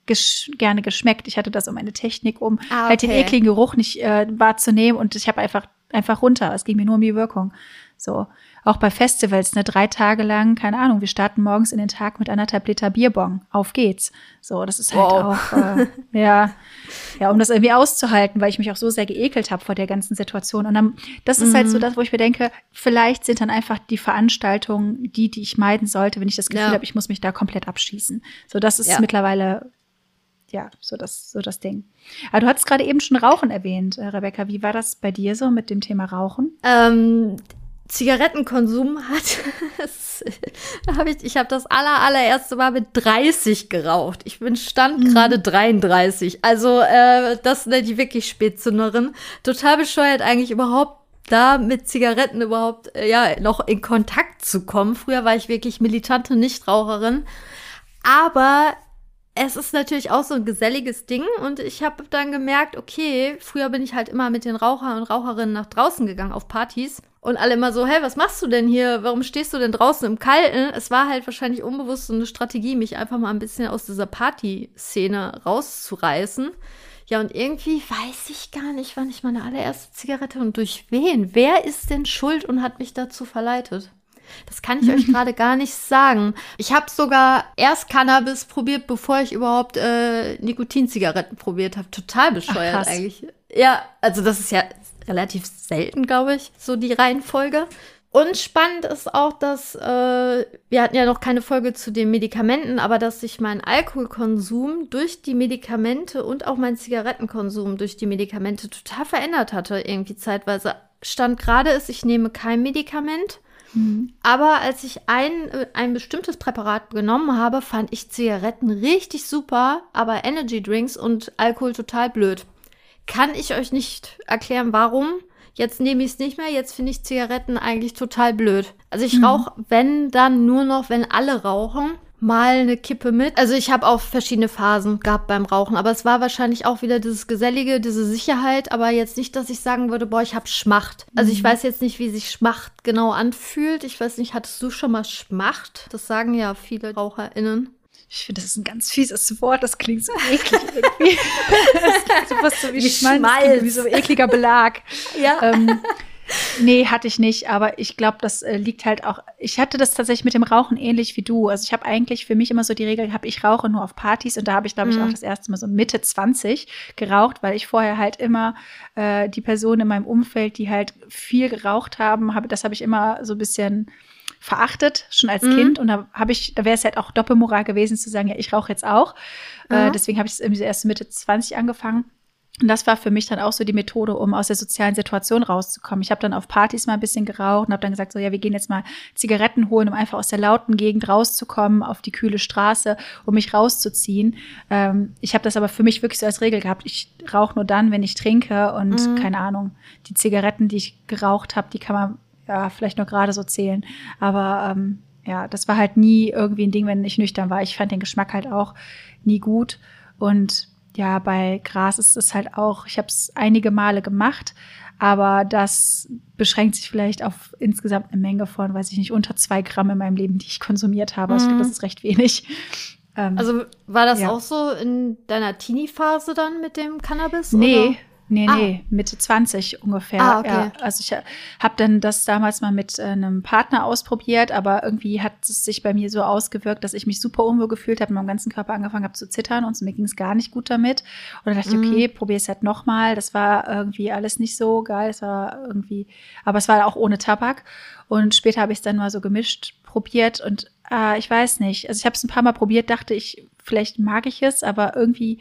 gesch gerne geschmeckt. Ich hatte das um eine Technik, um ah, okay. halt den ekligen Geruch nicht äh, wahrzunehmen und ich habe einfach einfach runter. Es ging mir nur um die Wirkung. So, auch bei Festivals, ne, drei Tage lang, keine Ahnung, wir starten morgens in den Tag mit anderthalb Liter Bierbong. Auf geht's. So, das ist halt wow. auch, äh, ja, ja, um das irgendwie auszuhalten, weil ich mich auch so sehr geekelt habe vor der ganzen Situation. Und dann, das ist mhm. halt so mhm. das, wo ich mir denke, vielleicht sind dann einfach die Veranstaltungen die, die ich meiden sollte, wenn ich das Gefühl ja. habe, ich muss mich da komplett abschießen. So, das ist ja. mittlerweile ja, so das, so das Ding. Aber du hattest gerade eben schon Rauchen erwähnt, äh, Rebecca. Wie war das bei dir so mit dem Thema Rauchen? Ähm, Zigarettenkonsum hat, hab ich, ich habe das aller, allererste Mal mit 30 geraucht. Ich bin stand mhm. gerade 33. Also äh, das sind die wirklich Spätzünderin. Total bescheuert eigentlich überhaupt da mit Zigaretten überhaupt äh, ja noch in Kontakt zu kommen. Früher war ich wirklich militante Nichtraucherin. Aber es ist natürlich auch so ein geselliges Ding und ich habe dann gemerkt, okay, früher bin ich halt immer mit den Rauchern und Raucherinnen nach draußen gegangen auf Partys und alle immer so, hey, was machst du denn hier? Warum stehst du denn draußen im Kalten? Es war halt wahrscheinlich unbewusst so eine Strategie, mich einfach mal ein bisschen aus dieser Party-Szene rauszureißen. Ja, und irgendwie weiß ich gar nicht, wann ich meine allererste Zigarette und durch wen. Wer ist denn schuld und hat mich dazu verleitet? Das kann ich euch gerade gar nicht sagen. Ich habe sogar erst Cannabis probiert, bevor ich überhaupt äh, Nikotinzigaretten probiert habe. Total bescheuert Ach, eigentlich. Ja, also das ist ja relativ selten, glaube ich, so die Reihenfolge. Und spannend ist auch, dass äh, wir hatten ja noch keine Folge zu den Medikamenten, aber dass sich mein Alkoholkonsum durch die Medikamente und auch mein Zigarettenkonsum durch die Medikamente total verändert hatte, irgendwie zeitweise. Stand gerade ist, ich nehme kein Medikament Mhm. Aber als ich ein, ein bestimmtes Präparat genommen habe, fand ich Zigaretten richtig super, aber Energy Drinks und Alkohol total blöd. Kann ich euch nicht erklären, warum. Jetzt nehme ich es nicht mehr, jetzt finde ich Zigaretten eigentlich total blöd. Also ich mhm. rauche, wenn dann nur noch, wenn alle rauchen mal eine Kippe mit. Also ich habe auch verschiedene Phasen gehabt beim Rauchen, aber es war wahrscheinlich auch wieder dieses Gesellige, diese Sicherheit, aber jetzt nicht, dass ich sagen würde, boah, ich habe Schmacht. Also ich mhm. weiß jetzt nicht, wie sich Schmacht genau anfühlt. Ich weiß nicht, hattest du schon mal Schmacht? Das sagen ja viele RaucherInnen. Ich finde, das ist ein ganz fieses Wort. Das klingt so eklig irgendwie. das klingt so fast so wie, wie Schmalz, wie so ekliger Belag. ja. Ähm, Nee, hatte ich nicht, aber ich glaube, das äh, liegt halt auch. Ich hatte das tatsächlich mit dem Rauchen ähnlich wie du. Also ich habe eigentlich für mich immer so die Regel gehabt, ich rauche nur auf Partys und da habe ich, glaube ich, mhm. auch das erste Mal so Mitte 20 geraucht, weil ich vorher halt immer äh, die Personen in meinem Umfeld, die halt viel geraucht haben, habe, das habe ich immer so ein bisschen verachtet, schon als mhm. Kind. Und da habe ich, da wäre es halt auch Doppelmoral gewesen zu sagen, ja, ich rauche jetzt auch. Äh, deswegen habe ich es irgendwie erst Mitte 20 angefangen. Und das war für mich dann auch so die Methode, um aus der sozialen Situation rauszukommen. Ich habe dann auf Partys mal ein bisschen geraucht und habe dann gesagt, so ja, wir gehen jetzt mal Zigaretten holen, um einfach aus der lauten Gegend rauszukommen auf die kühle Straße, um mich rauszuziehen. Ähm, ich habe das aber für mich wirklich so als Regel gehabt. Ich rauche nur dann, wenn ich trinke und mhm. keine Ahnung, die Zigaretten, die ich geraucht habe, die kann man ja vielleicht nur gerade so zählen. Aber ähm, ja, das war halt nie irgendwie ein Ding, wenn ich nüchtern war. Ich fand den Geschmack halt auch nie gut und ja, bei Gras ist es halt auch, ich habe es einige Male gemacht, aber das beschränkt sich vielleicht auf insgesamt eine Menge von, weiß ich nicht, unter zwei Gramm in meinem Leben, die ich konsumiert habe. Mhm. Ich glaube, das ist recht wenig. Ähm, also war das ja. auch so in deiner Teenie-Phase dann mit dem Cannabis? Nee, oder? Nee, ah. nee, Mitte 20 ungefähr. Ah, okay. ja. Also ich habe dann das damals mal mit äh, einem Partner ausprobiert, aber irgendwie hat es sich bei mir so ausgewirkt, dass ich mich super unwohl gefühlt habe, meinem ganzen Körper angefangen habe zu zittern und mir ging es gar nicht gut damit. Und dann dachte mhm. ich, okay, probier es halt nochmal. Das war irgendwie alles nicht so geil. Es war irgendwie, aber es war auch ohne Tabak. Und später habe ich es dann mal so gemischt probiert und äh, ich weiß nicht. Also ich habe es ein paar Mal probiert, dachte ich, vielleicht mag ich es, aber irgendwie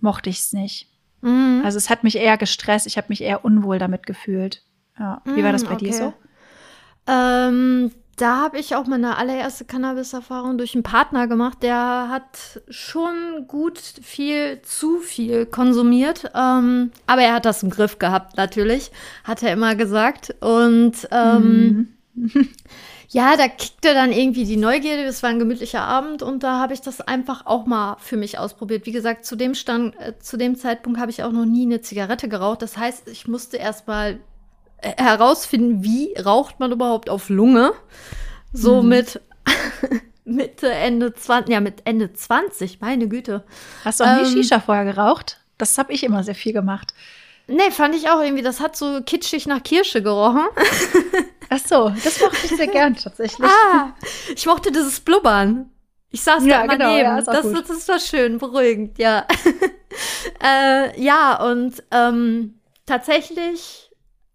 mochte ich es nicht. Mhm. Also es hat mich eher gestresst, ich habe mich eher unwohl damit gefühlt. Ja. Wie war das bei okay. dir so? Ähm, da habe ich auch meine allererste Cannabis-Erfahrung durch einen Partner gemacht, der hat schon gut viel zu viel konsumiert. Ähm, aber er hat das im Griff gehabt, natürlich, hat er immer gesagt. Und ähm, mhm. ja, da kickte dann irgendwie die Neugierde. Es war ein gemütlicher Abend und da habe ich das einfach auch mal für mich ausprobiert. Wie gesagt, zu dem Stand, äh, zu dem Zeitpunkt habe ich auch noch nie eine Zigarette geraucht. Das heißt, ich musste erst mal äh, herausfinden, wie raucht man überhaupt auf Lunge. So mhm. mit Mitte, Ende 20, ja, mit Ende 20, meine Güte. Hast du auch nie ähm, Shisha vorher geraucht? Das habe ich immer sehr viel gemacht. Nee, fand ich auch irgendwie, das hat so kitschig nach Kirsche gerochen. Ach so, das mochte ich sehr gern tatsächlich. Ah, ich mochte dieses Blubbern. Ich saß ja, da immer genau, neben. Ja, das, das, das war schön, beruhigend, ja. äh, ja, und ähm, tatsächlich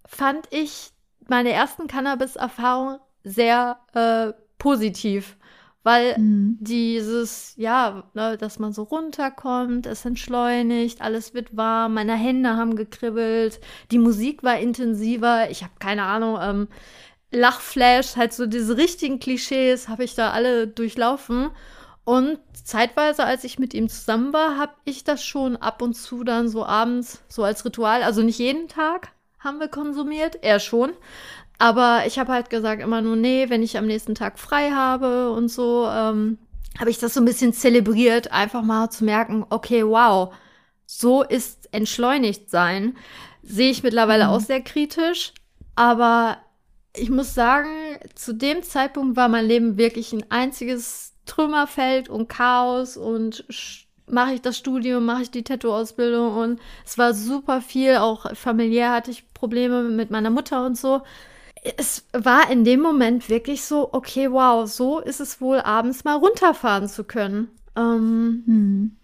fand ich meine ersten Cannabis-Erfahrungen sehr äh, positiv weil mhm. dieses, ja, ne, dass man so runterkommt, es entschleunigt, alles wird warm, meine Hände haben gekribbelt, die Musik war intensiver, ich habe keine Ahnung, ähm, Lachflash, halt so diese richtigen Klischees habe ich da alle durchlaufen. Und zeitweise, als ich mit ihm zusammen war, habe ich das schon ab und zu dann so abends, so als Ritual, also nicht jeden Tag haben wir konsumiert, er schon, aber ich habe halt gesagt immer nur, nee, wenn ich am nächsten Tag frei habe und so, ähm, habe ich das so ein bisschen zelebriert, einfach mal zu merken, okay, wow, so ist entschleunigt sein. Sehe ich mittlerweile mhm. auch sehr kritisch, aber ich muss sagen, zu dem Zeitpunkt war mein Leben wirklich ein einziges Trümmerfeld und Chaos und mache ich das Studium, mache ich die Tattoo-Ausbildung und es war super viel, auch familiär hatte ich Probleme mit meiner Mutter und so es war in dem Moment wirklich so, okay, wow, so ist es wohl, abends mal runterfahren zu können. Ähm, hm.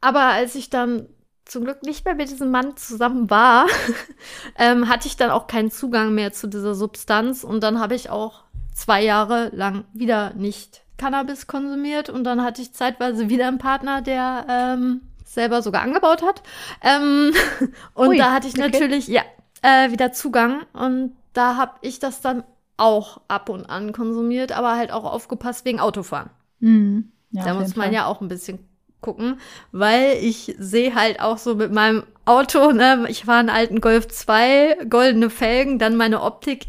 Aber als ich dann zum Glück nicht mehr mit diesem Mann zusammen war, ähm, hatte ich dann auch keinen Zugang mehr zu dieser Substanz und dann habe ich auch zwei Jahre lang wieder nicht Cannabis konsumiert und dann hatte ich zeitweise wieder einen Partner, der ähm, selber sogar angebaut hat. Ähm, und Ui, da hatte ich okay. natürlich ja äh, wieder Zugang und da habe ich das dann auch ab und an konsumiert, aber halt auch aufgepasst wegen Autofahren. Mhm. Ja, da muss man Fall. ja auch ein bisschen gucken, weil ich sehe halt auch so mit meinem Auto, ne, ich fahre einen alten Golf 2, goldene Felgen, dann meine Optik.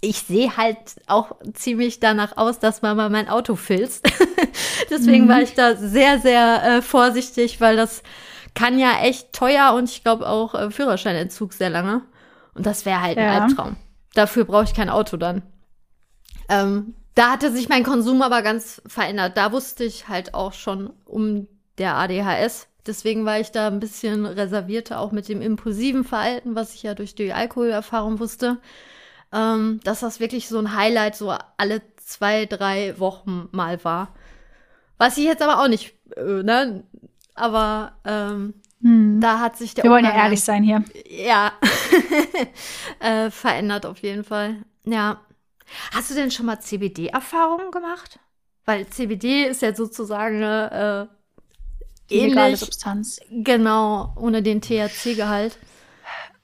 Ich sehe halt auch ziemlich danach aus, dass man mal mein Auto filzt. Deswegen mhm. war ich da sehr, sehr äh, vorsichtig, weil das kann ja echt teuer und ich glaube auch äh, Führerscheinentzug sehr lange. Und das wäre halt ja. ein Albtraum. Dafür brauche ich kein Auto dann. Ähm, da hatte sich mein Konsum aber ganz verändert. Da wusste ich halt auch schon um der ADHS Deswegen war ich da ein bisschen reservierter, auch mit dem impulsiven Verhalten, was ich ja durch die Alkoholerfahrung wusste. Ähm, dass das wirklich so ein Highlight so alle zwei, drei Wochen mal war. Was ich jetzt aber auch nicht, äh, ne? Aber ähm, hm. da hat sich der Wir wollen ja ehrlich sein hier. Ja. äh, verändert auf jeden Fall. Ja. Hast du denn schon mal CBD-Erfahrungen gemacht? Weil CBD ist ja sozusagen eine äh, ähnliche Substanz. Genau, ohne den THC-Gehalt.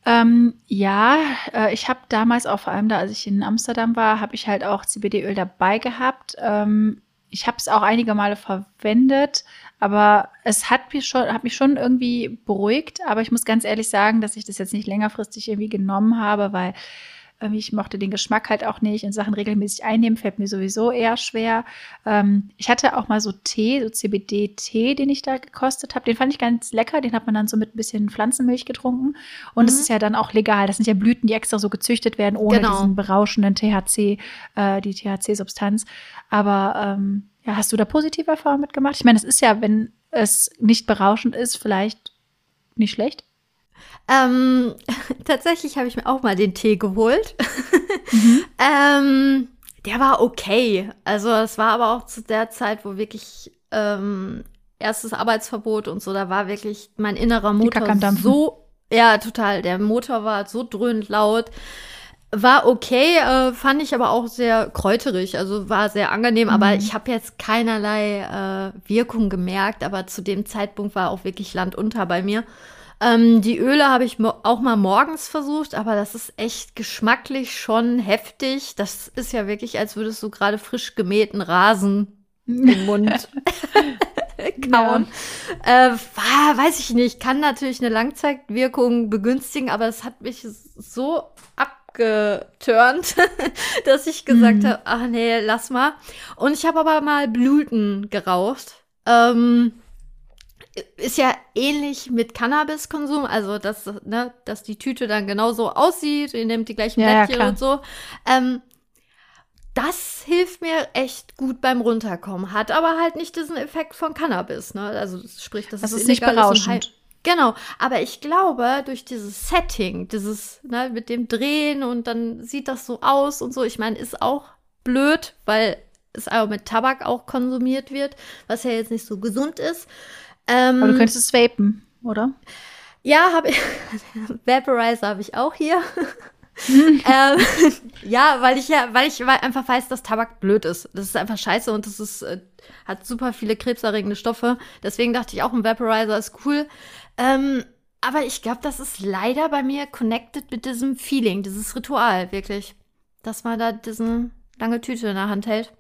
Ähm, ja, äh, ich habe damals auch vor allem da, als ich in Amsterdam war, habe ich halt auch CBD-Öl dabei gehabt. Ähm, ich habe es auch einige Male verwendet, aber es hat mich schon, hat mich schon irgendwie beruhigt. Aber ich muss ganz ehrlich sagen, dass ich das jetzt nicht längerfristig irgendwie genommen habe, weil ich mochte den Geschmack halt auch nicht. In Sachen regelmäßig einnehmen fällt mir sowieso eher schwer. Ähm, ich hatte auch mal so Tee, so CBD-Tee, den ich da gekostet habe. Den fand ich ganz lecker. Den hat man dann so mit ein bisschen Pflanzenmilch getrunken. Und es mhm. ist ja dann auch legal. Das sind ja Blüten, die extra so gezüchtet werden, ohne genau. diesen berauschenden THC, äh, die THC-Substanz. Aber ähm, ja, hast du da positive Erfahrungen mitgemacht? Ich meine, es ist ja, wenn es nicht berauschend ist, vielleicht nicht schlecht. Ähm, tatsächlich habe ich mir auch mal den Tee geholt. Mhm. ähm, der war okay. Also es war aber auch zu der Zeit, wo wirklich ähm, erstes Arbeitsverbot und so, da war wirklich mein innerer Motor so, ja, total. Der Motor war so dröhnend laut. War okay, äh, fand ich aber auch sehr kräuterig, also war sehr angenehm, mhm. aber ich habe jetzt keinerlei äh, Wirkung gemerkt, aber zu dem Zeitpunkt war auch wirklich Land unter bei mir. Ähm, die Öle habe ich auch mal morgens versucht, aber das ist echt geschmacklich schon heftig. Das ist ja wirklich, als würdest du gerade frisch gemähten Rasen im Mund kauen. Ja. Äh, war, weiß ich nicht, kann natürlich eine Langzeitwirkung begünstigen, aber es hat mich so abgeturnt, dass ich gesagt mhm. habe, ach nee, lass mal. Und ich habe aber mal Blüten geraucht. Ähm, ist ja ähnlich mit Cannabiskonsum, also dass, ne, dass die Tüte dann genauso aussieht, ihr nehmt die gleichen ja, Blättchen ja, und so. Ähm, das hilft mir echt gut beim Runterkommen, hat aber halt nicht diesen Effekt von Cannabis, ne? Also sprich, das, das ist, ist nicht berauschend. Genau, aber ich glaube, durch dieses Setting, dieses, ne, mit dem Drehen und dann sieht das so aus und so, ich meine, ist auch blöd, weil es auch mit Tabak auch konsumiert wird, was ja jetzt nicht so gesund ist. Ähm, Aber du könntest es vapen, oder? Ja, habe ich. Vaporizer habe ich auch hier. ähm, ja, weil ich ja, weil ich einfach weiß, dass Tabak blöd ist. Das ist einfach scheiße und das ist, äh, hat super viele krebserregende Stoffe. Deswegen dachte ich auch, ein Vaporizer ist cool. Ähm, aber ich glaube, das ist leider bei mir connected mit diesem Feeling, dieses Ritual, wirklich. Dass man da diesen lange Tüte in der Hand hält.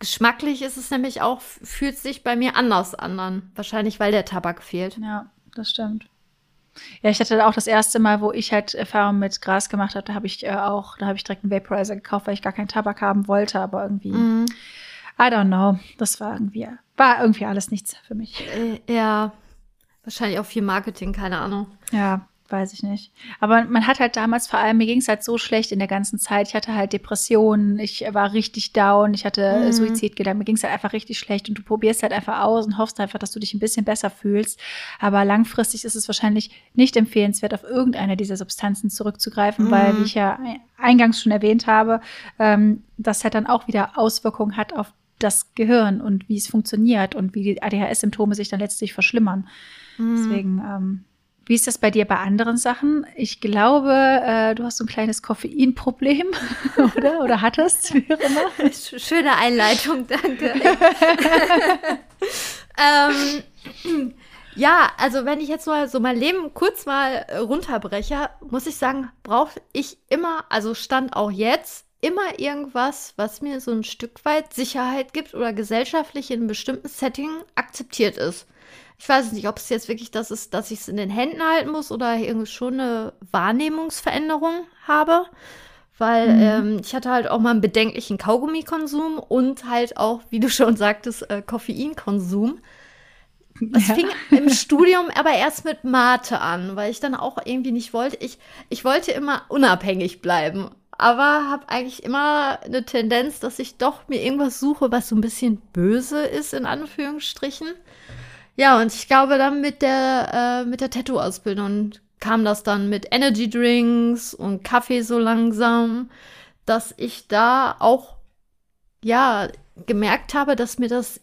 Geschmacklich ist es nämlich auch, fühlt sich bei mir anders an. Wahrscheinlich, weil der Tabak fehlt. Ja, das stimmt. Ja, ich hatte auch das erste Mal, wo ich halt Erfahrung mit Gras gemacht habe, da habe ich äh, auch, da habe ich direkt einen Vaporizer gekauft, weil ich gar keinen Tabak haben wollte, aber irgendwie, mm. I don't know, das war irgendwie, war irgendwie alles nichts für mich. Äh, ja, wahrscheinlich auch viel Marketing, keine Ahnung. Ja, weiß ich nicht. Aber man hat halt damals vor allem, mir ging es halt so schlecht in der ganzen Zeit. Ich hatte halt Depressionen, ich war richtig down, ich hatte mhm. Suizidgedanken, mir ging es halt einfach richtig schlecht und du probierst halt einfach aus und hoffst einfach, dass du dich ein bisschen besser fühlst. Aber langfristig ist es wahrscheinlich nicht empfehlenswert, auf irgendeine dieser Substanzen zurückzugreifen, mhm. weil, wie ich ja eingangs schon erwähnt habe, ähm, das halt dann auch wieder Auswirkungen hat auf das Gehirn und wie es funktioniert und wie die ADHS-Symptome sich dann letztlich verschlimmern. Mhm. Deswegen, ähm, wie ist das bei dir bei anderen Sachen? Ich glaube, äh, du hast so ein kleines Koffeinproblem, oder? Oder hattest, wie auch immer. Schöne Einleitung, danke. ähm, ja, also wenn ich jetzt mal so mein Leben kurz mal runterbreche, muss ich sagen, brauche ich immer, also stand auch jetzt, immer irgendwas, was mir so ein Stück weit Sicherheit gibt oder gesellschaftlich in einem bestimmten Setting akzeptiert ist ich weiß nicht, ob es jetzt wirklich das ist, dass ich es in den Händen halten muss oder irgendwie schon eine Wahrnehmungsveränderung habe. Weil mhm. ähm, ich hatte halt auch mal einen bedenklichen Kaugummikonsum und halt auch, wie du schon sagtest, äh, Koffeinkonsum. Es ja. fing im Studium aber erst mit Mate an, weil ich dann auch irgendwie nicht wollte. Ich, ich wollte immer unabhängig bleiben, aber habe eigentlich immer eine Tendenz, dass ich doch mir irgendwas suche, was so ein bisschen böse ist, in Anführungsstrichen. Ja, und ich glaube dann mit der, äh, mit der Tattoo-Ausbildung kam das dann mit Energy Drinks und Kaffee so langsam, dass ich da auch, ja, gemerkt habe, dass mir das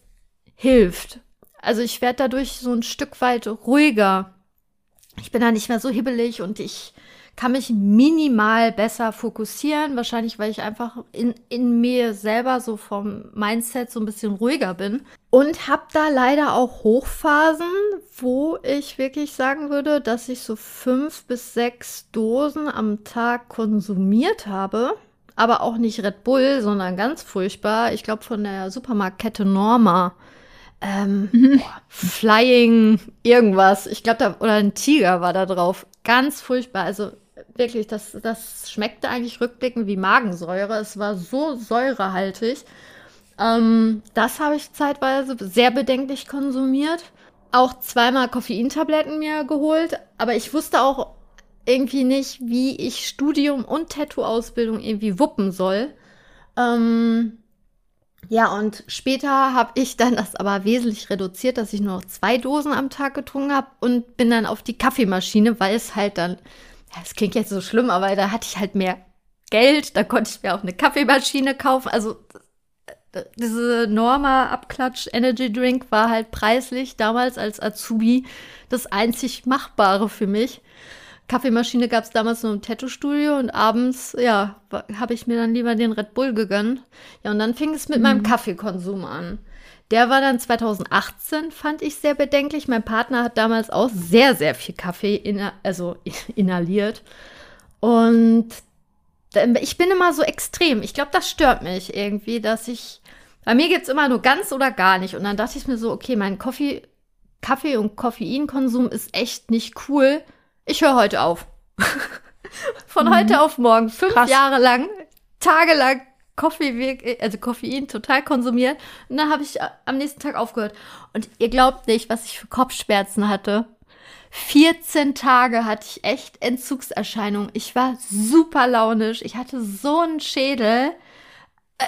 hilft. Also ich werde dadurch so ein Stück weit ruhiger. Ich bin da nicht mehr so hibbelig und ich kann mich minimal besser fokussieren. Wahrscheinlich, weil ich einfach in, in mir selber so vom Mindset so ein bisschen ruhiger bin. Und habe da leider auch Hochphasen, wo ich wirklich sagen würde, dass ich so fünf bis sechs Dosen am Tag konsumiert habe. Aber auch nicht Red Bull, sondern ganz furchtbar. Ich glaube von der Supermarktkette Norma. Ähm, mhm. Flying irgendwas. Ich glaube, da, oder ein Tiger war da drauf. Ganz furchtbar. Also wirklich, das, das schmeckte eigentlich rückblickend wie Magensäure. Es war so säurehaltig. Ähm, das habe ich zeitweise sehr bedenklich konsumiert. Auch zweimal Koffeintabletten mir geholt, aber ich wusste auch irgendwie nicht, wie ich Studium und Tattoo-Ausbildung irgendwie wuppen soll. Ähm, ja, und später habe ich dann das aber wesentlich reduziert, dass ich nur noch zwei Dosen am Tag getrunken habe und bin dann auf die Kaffeemaschine, weil es halt dann das klingt jetzt so schlimm, aber da hatte ich halt mehr Geld, da konnte ich mir auch eine Kaffeemaschine kaufen. Also diese Norma Abklatsch Energy Drink war halt preislich damals als Azubi das einzig Machbare für mich. Kaffeemaschine gab es damals nur im Tattoo-Studio und abends, ja, habe ich mir dann lieber den Red Bull gegönnt. Ja, und dann fing es mit mhm. meinem Kaffeekonsum an. Der war dann 2018, fand ich sehr bedenklich. Mein Partner hat damals auch sehr, sehr viel Kaffee inha also inhaliert. Und ich bin immer so extrem. Ich glaube, das stört mich irgendwie, dass ich. Bei mir gibt es immer nur ganz oder gar nicht. Und dann dachte ich mir so, okay, mein Kaffee, Kaffee und Koffeinkonsum ist echt nicht cool. Ich höre heute auf. Von mhm. heute auf morgen, fünf Krass. Jahre lang, tagelang Koffee, also Koffein total konsumiert. Und dann habe ich am nächsten Tag aufgehört. Und ihr glaubt nicht, was ich für Kopfschmerzen hatte. 14 Tage hatte ich echt Entzugserscheinungen. Ich war super launisch. Ich hatte so einen Schädel. Äh,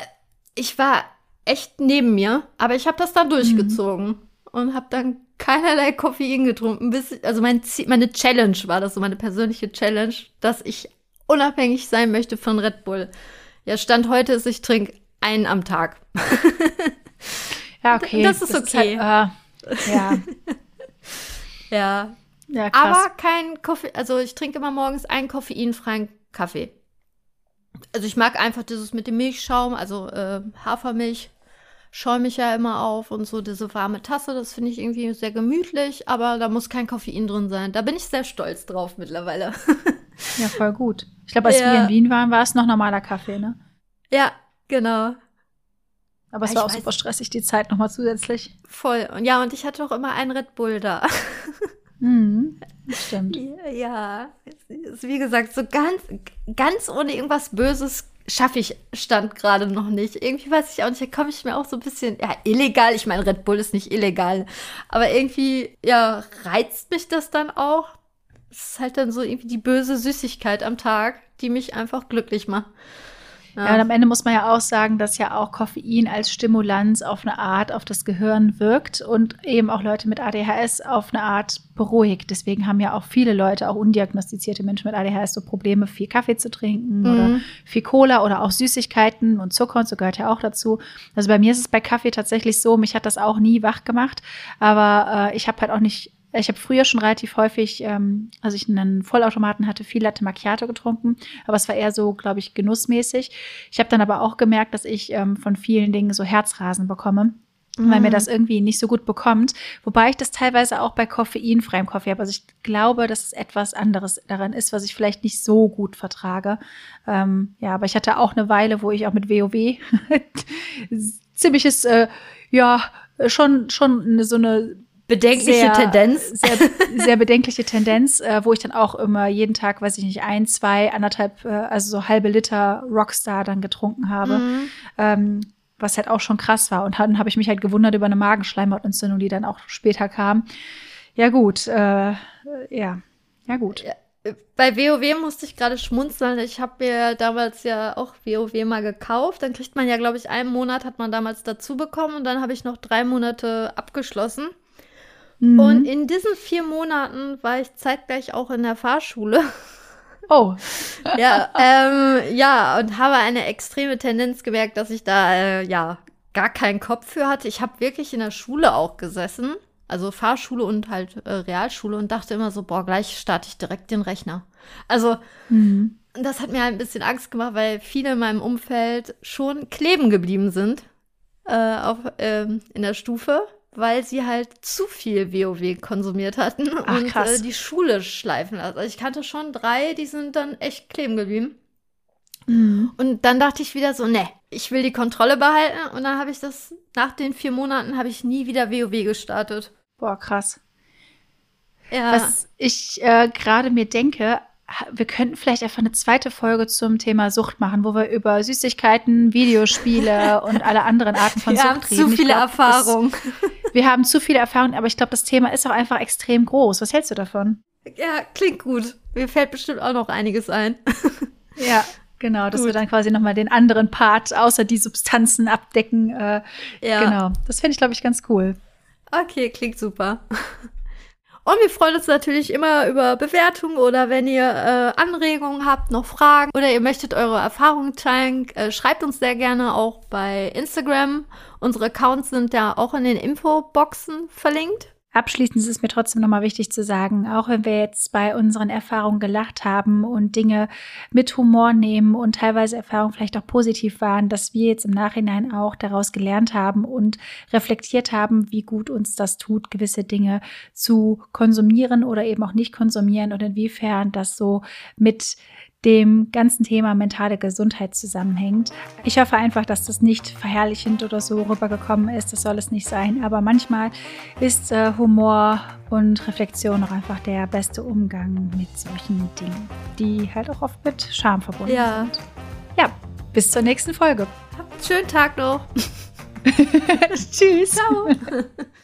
ich war echt neben mir, aber ich habe das dann durchgezogen mhm. und habe dann keinerlei Koffein getrunken. Bis, also mein Ziel, meine Challenge war das so, meine persönliche Challenge, dass ich unabhängig sein möchte von Red Bull. Ja, Stand heute ist, ich trinke einen am Tag. ja, okay. Das ist das okay. Ist halt, uh, ja. ja. Ja. Aber kein Koffein, also ich trinke immer morgens einen koffeinfreien Kaffee. Also ich mag einfach dieses mit dem Milchschaum, also äh, Hafermilch, schäume ich ja immer auf und so diese warme Tasse, das finde ich irgendwie sehr gemütlich, aber da muss kein Koffein drin sein. Da bin ich sehr stolz drauf mittlerweile. ja, voll gut. Ich glaube, als ja. wir in Wien waren, war es noch normaler Kaffee, ne? Ja, genau. Aber es ich war auch super stressig, die Zeit nochmal zusätzlich. Voll. Und ja, und ich hatte auch immer einen Red Bull da. Mhm, stimmt. Ja, wie gesagt, so ganz, ganz ohne irgendwas Böses schaffe ich Stand gerade noch nicht. Irgendwie weiß ich auch nicht, da komme ich mir auch so ein bisschen, ja, illegal. Ich meine, Red Bull ist nicht illegal. Aber irgendwie, ja, reizt mich das dann auch. Es ist halt dann so irgendwie die böse Süßigkeit am Tag, die mich einfach glücklich macht. Ja. ja, und am Ende muss man ja auch sagen, dass ja auch Koffein als Stimulanz auf eine Art auf das Gehirn wirkt und eben auch Leute mit ADHS auf eine Art beruhigt. Deswegen haben ja auch viele Leute, auch undiagnostizierte Menschen mit ADHS, so Probleme, viel Kaffee zu trinken mhm. oder viel Cola oder auch Süßigkeiten und Zucker und so gehört ja auch dazu. Also bei mir ist es bei Kaffee tatsächlich so, mich hat das auch nie wach gemacht, aber äh, ich habe halt auch nicht ich habe früher schon relativ häufig, ähm, als ich einen Vollautomaten hatte, viel Latte Macchiato getrunken, aber es war eher so, glaube ich, genussmäßig. Ich habe dann aber auch gemerkt, dass ich ähm, von vielen Dingen so Herzrasen bekomme. Weil mir mhm. das irgendwie nicht so gut bekommt. Wobei ich das teilweise auch bei koffeinfreiem Kaffee habe. Also ich glaube, dass es etwas anderes daran ist, was ich vielleicht nicht so gut vertrage. Ähm, ja, aber ich hatte auch eine Weile, wo ich auch mit WoW ziemliches, äh, ja, schon, schon so eine bedenkliche sehr, Tendenz. Sehr, sehr bedenkliche Tendenz, äh, wo ich dann auch immer jeden Tag, weiß ich nicht, ein, zwei, anderthalb, äh, also so halbe Liter Rockstar dann getrunken habe. Mhm. Ähm, was halt auch schon krass war. Und dann habe ich mich halt gewundert über eine Magenschleimhautentzündung, die dann auch später kam. Ja, gut, äh, ja, ja, gut. Bei WoW musste ich gerade schmunzeln. Ich habe mir damals ja auch WoW mal gekauft. Dann kriegt man ja, glaube ich, einen Monat hat man damals dazu bekommen und dann habe ich noch drei Monate abgeschlossen. Mhm. Und in diesen vier Monaten war ich zeitgleich auch in der Fahrschule. Oh. ja, ähm, ja, und habe eine extreme Tendenz gemerkt, dass ich da, äh, ja, gar keinen Kopf für hatte. Ich habe wirklich in der Schule auch gesessen, also Fahrschule und halt äh, Realschule und dachte immer so, boah, gleich starte ich direkt den Rechner. Also, mhm. das hat mir halt ein bisschen Angst gemacht, weil viele in meinem Umfeld schon kleben geblieben sind äh, auf, ähm, in der Stufe weil sie halt zu viel WoW konsumiert hatten Ach, und äh, die Schule schleifen lassen. Also ich kannte schon drei, die sind dann echt kleben geblieben. Mhm. Und dann dachte ich wieder so, ne, ich will die Kontrolle behalten. Und dann habe ich das, nach den vier Monaten, habe ich nie wieder WoW gestartet. Boah, krass. Ja. Was ich äh, gerade mir denke, wir könnten vielleicht einfach eine zweite Folge zum Thema Sucht machen, wo wir über Süßigkeiten, Videospiele und alle anderen Arten von wir Sucht haben reden. Zu viele Erfahrungen. Wir haben zu viele Erfahrungen, aber ich glaube, das Thema ist auch einfach extrem groß. Was hältst du davon? Ja, klingt gut. Mir fällt bestimmt auch noch einiges ein. ja, genau, dass gut. wir dann quasi nochmal den anderen Part außer die Substanzen abdecken. Äh, ja. Genau, das finde ich, glaube ich, ganz cool. Okay, klingt super. Und wir freuen uns natürlich immer über Bewertungen oder wenn ihr äh, Anregungen habt, noch Fragen oder ihr möchtet eure Erfahrungen teilen, äh, schreibt uns sehr gerne auch bei Instagram. Unsere Accounts sind da auch in den Infoboxen verlinkt. Abschließend ist es mir trotzdem nochmal wichtig zu sagen, auch wenn wir jetzt bei unseren Erfahrungen gelacht haben und Dinge mit Humor nehmen und teilweise Erfahrungen vielleicht auch positiv waren, dass wir jetzt im Nachhinein auch daraus gelernt haben und reflektiert haben, wie gut uns das tut, gewisse Dinge zu konsumieren oder eben auch nicht konsumieren und inwiefern das so mit dem ganzen Thema mentale Gesundheit zusammenhängt. Ich hoffe einfach, dass das nicht verherrlichend oder so rübergekommen ist. Das soll es nicht sein. Aber manchmal ist äh, Humor und Reflexion auch einfach der beste Umgang mit solchen Dingen, die halt auch oft mit Scham verbunden ja. sind. Ja, bis zur nächsten Folge. Habt einen schönen Tag noch. Tschüss. Ciao.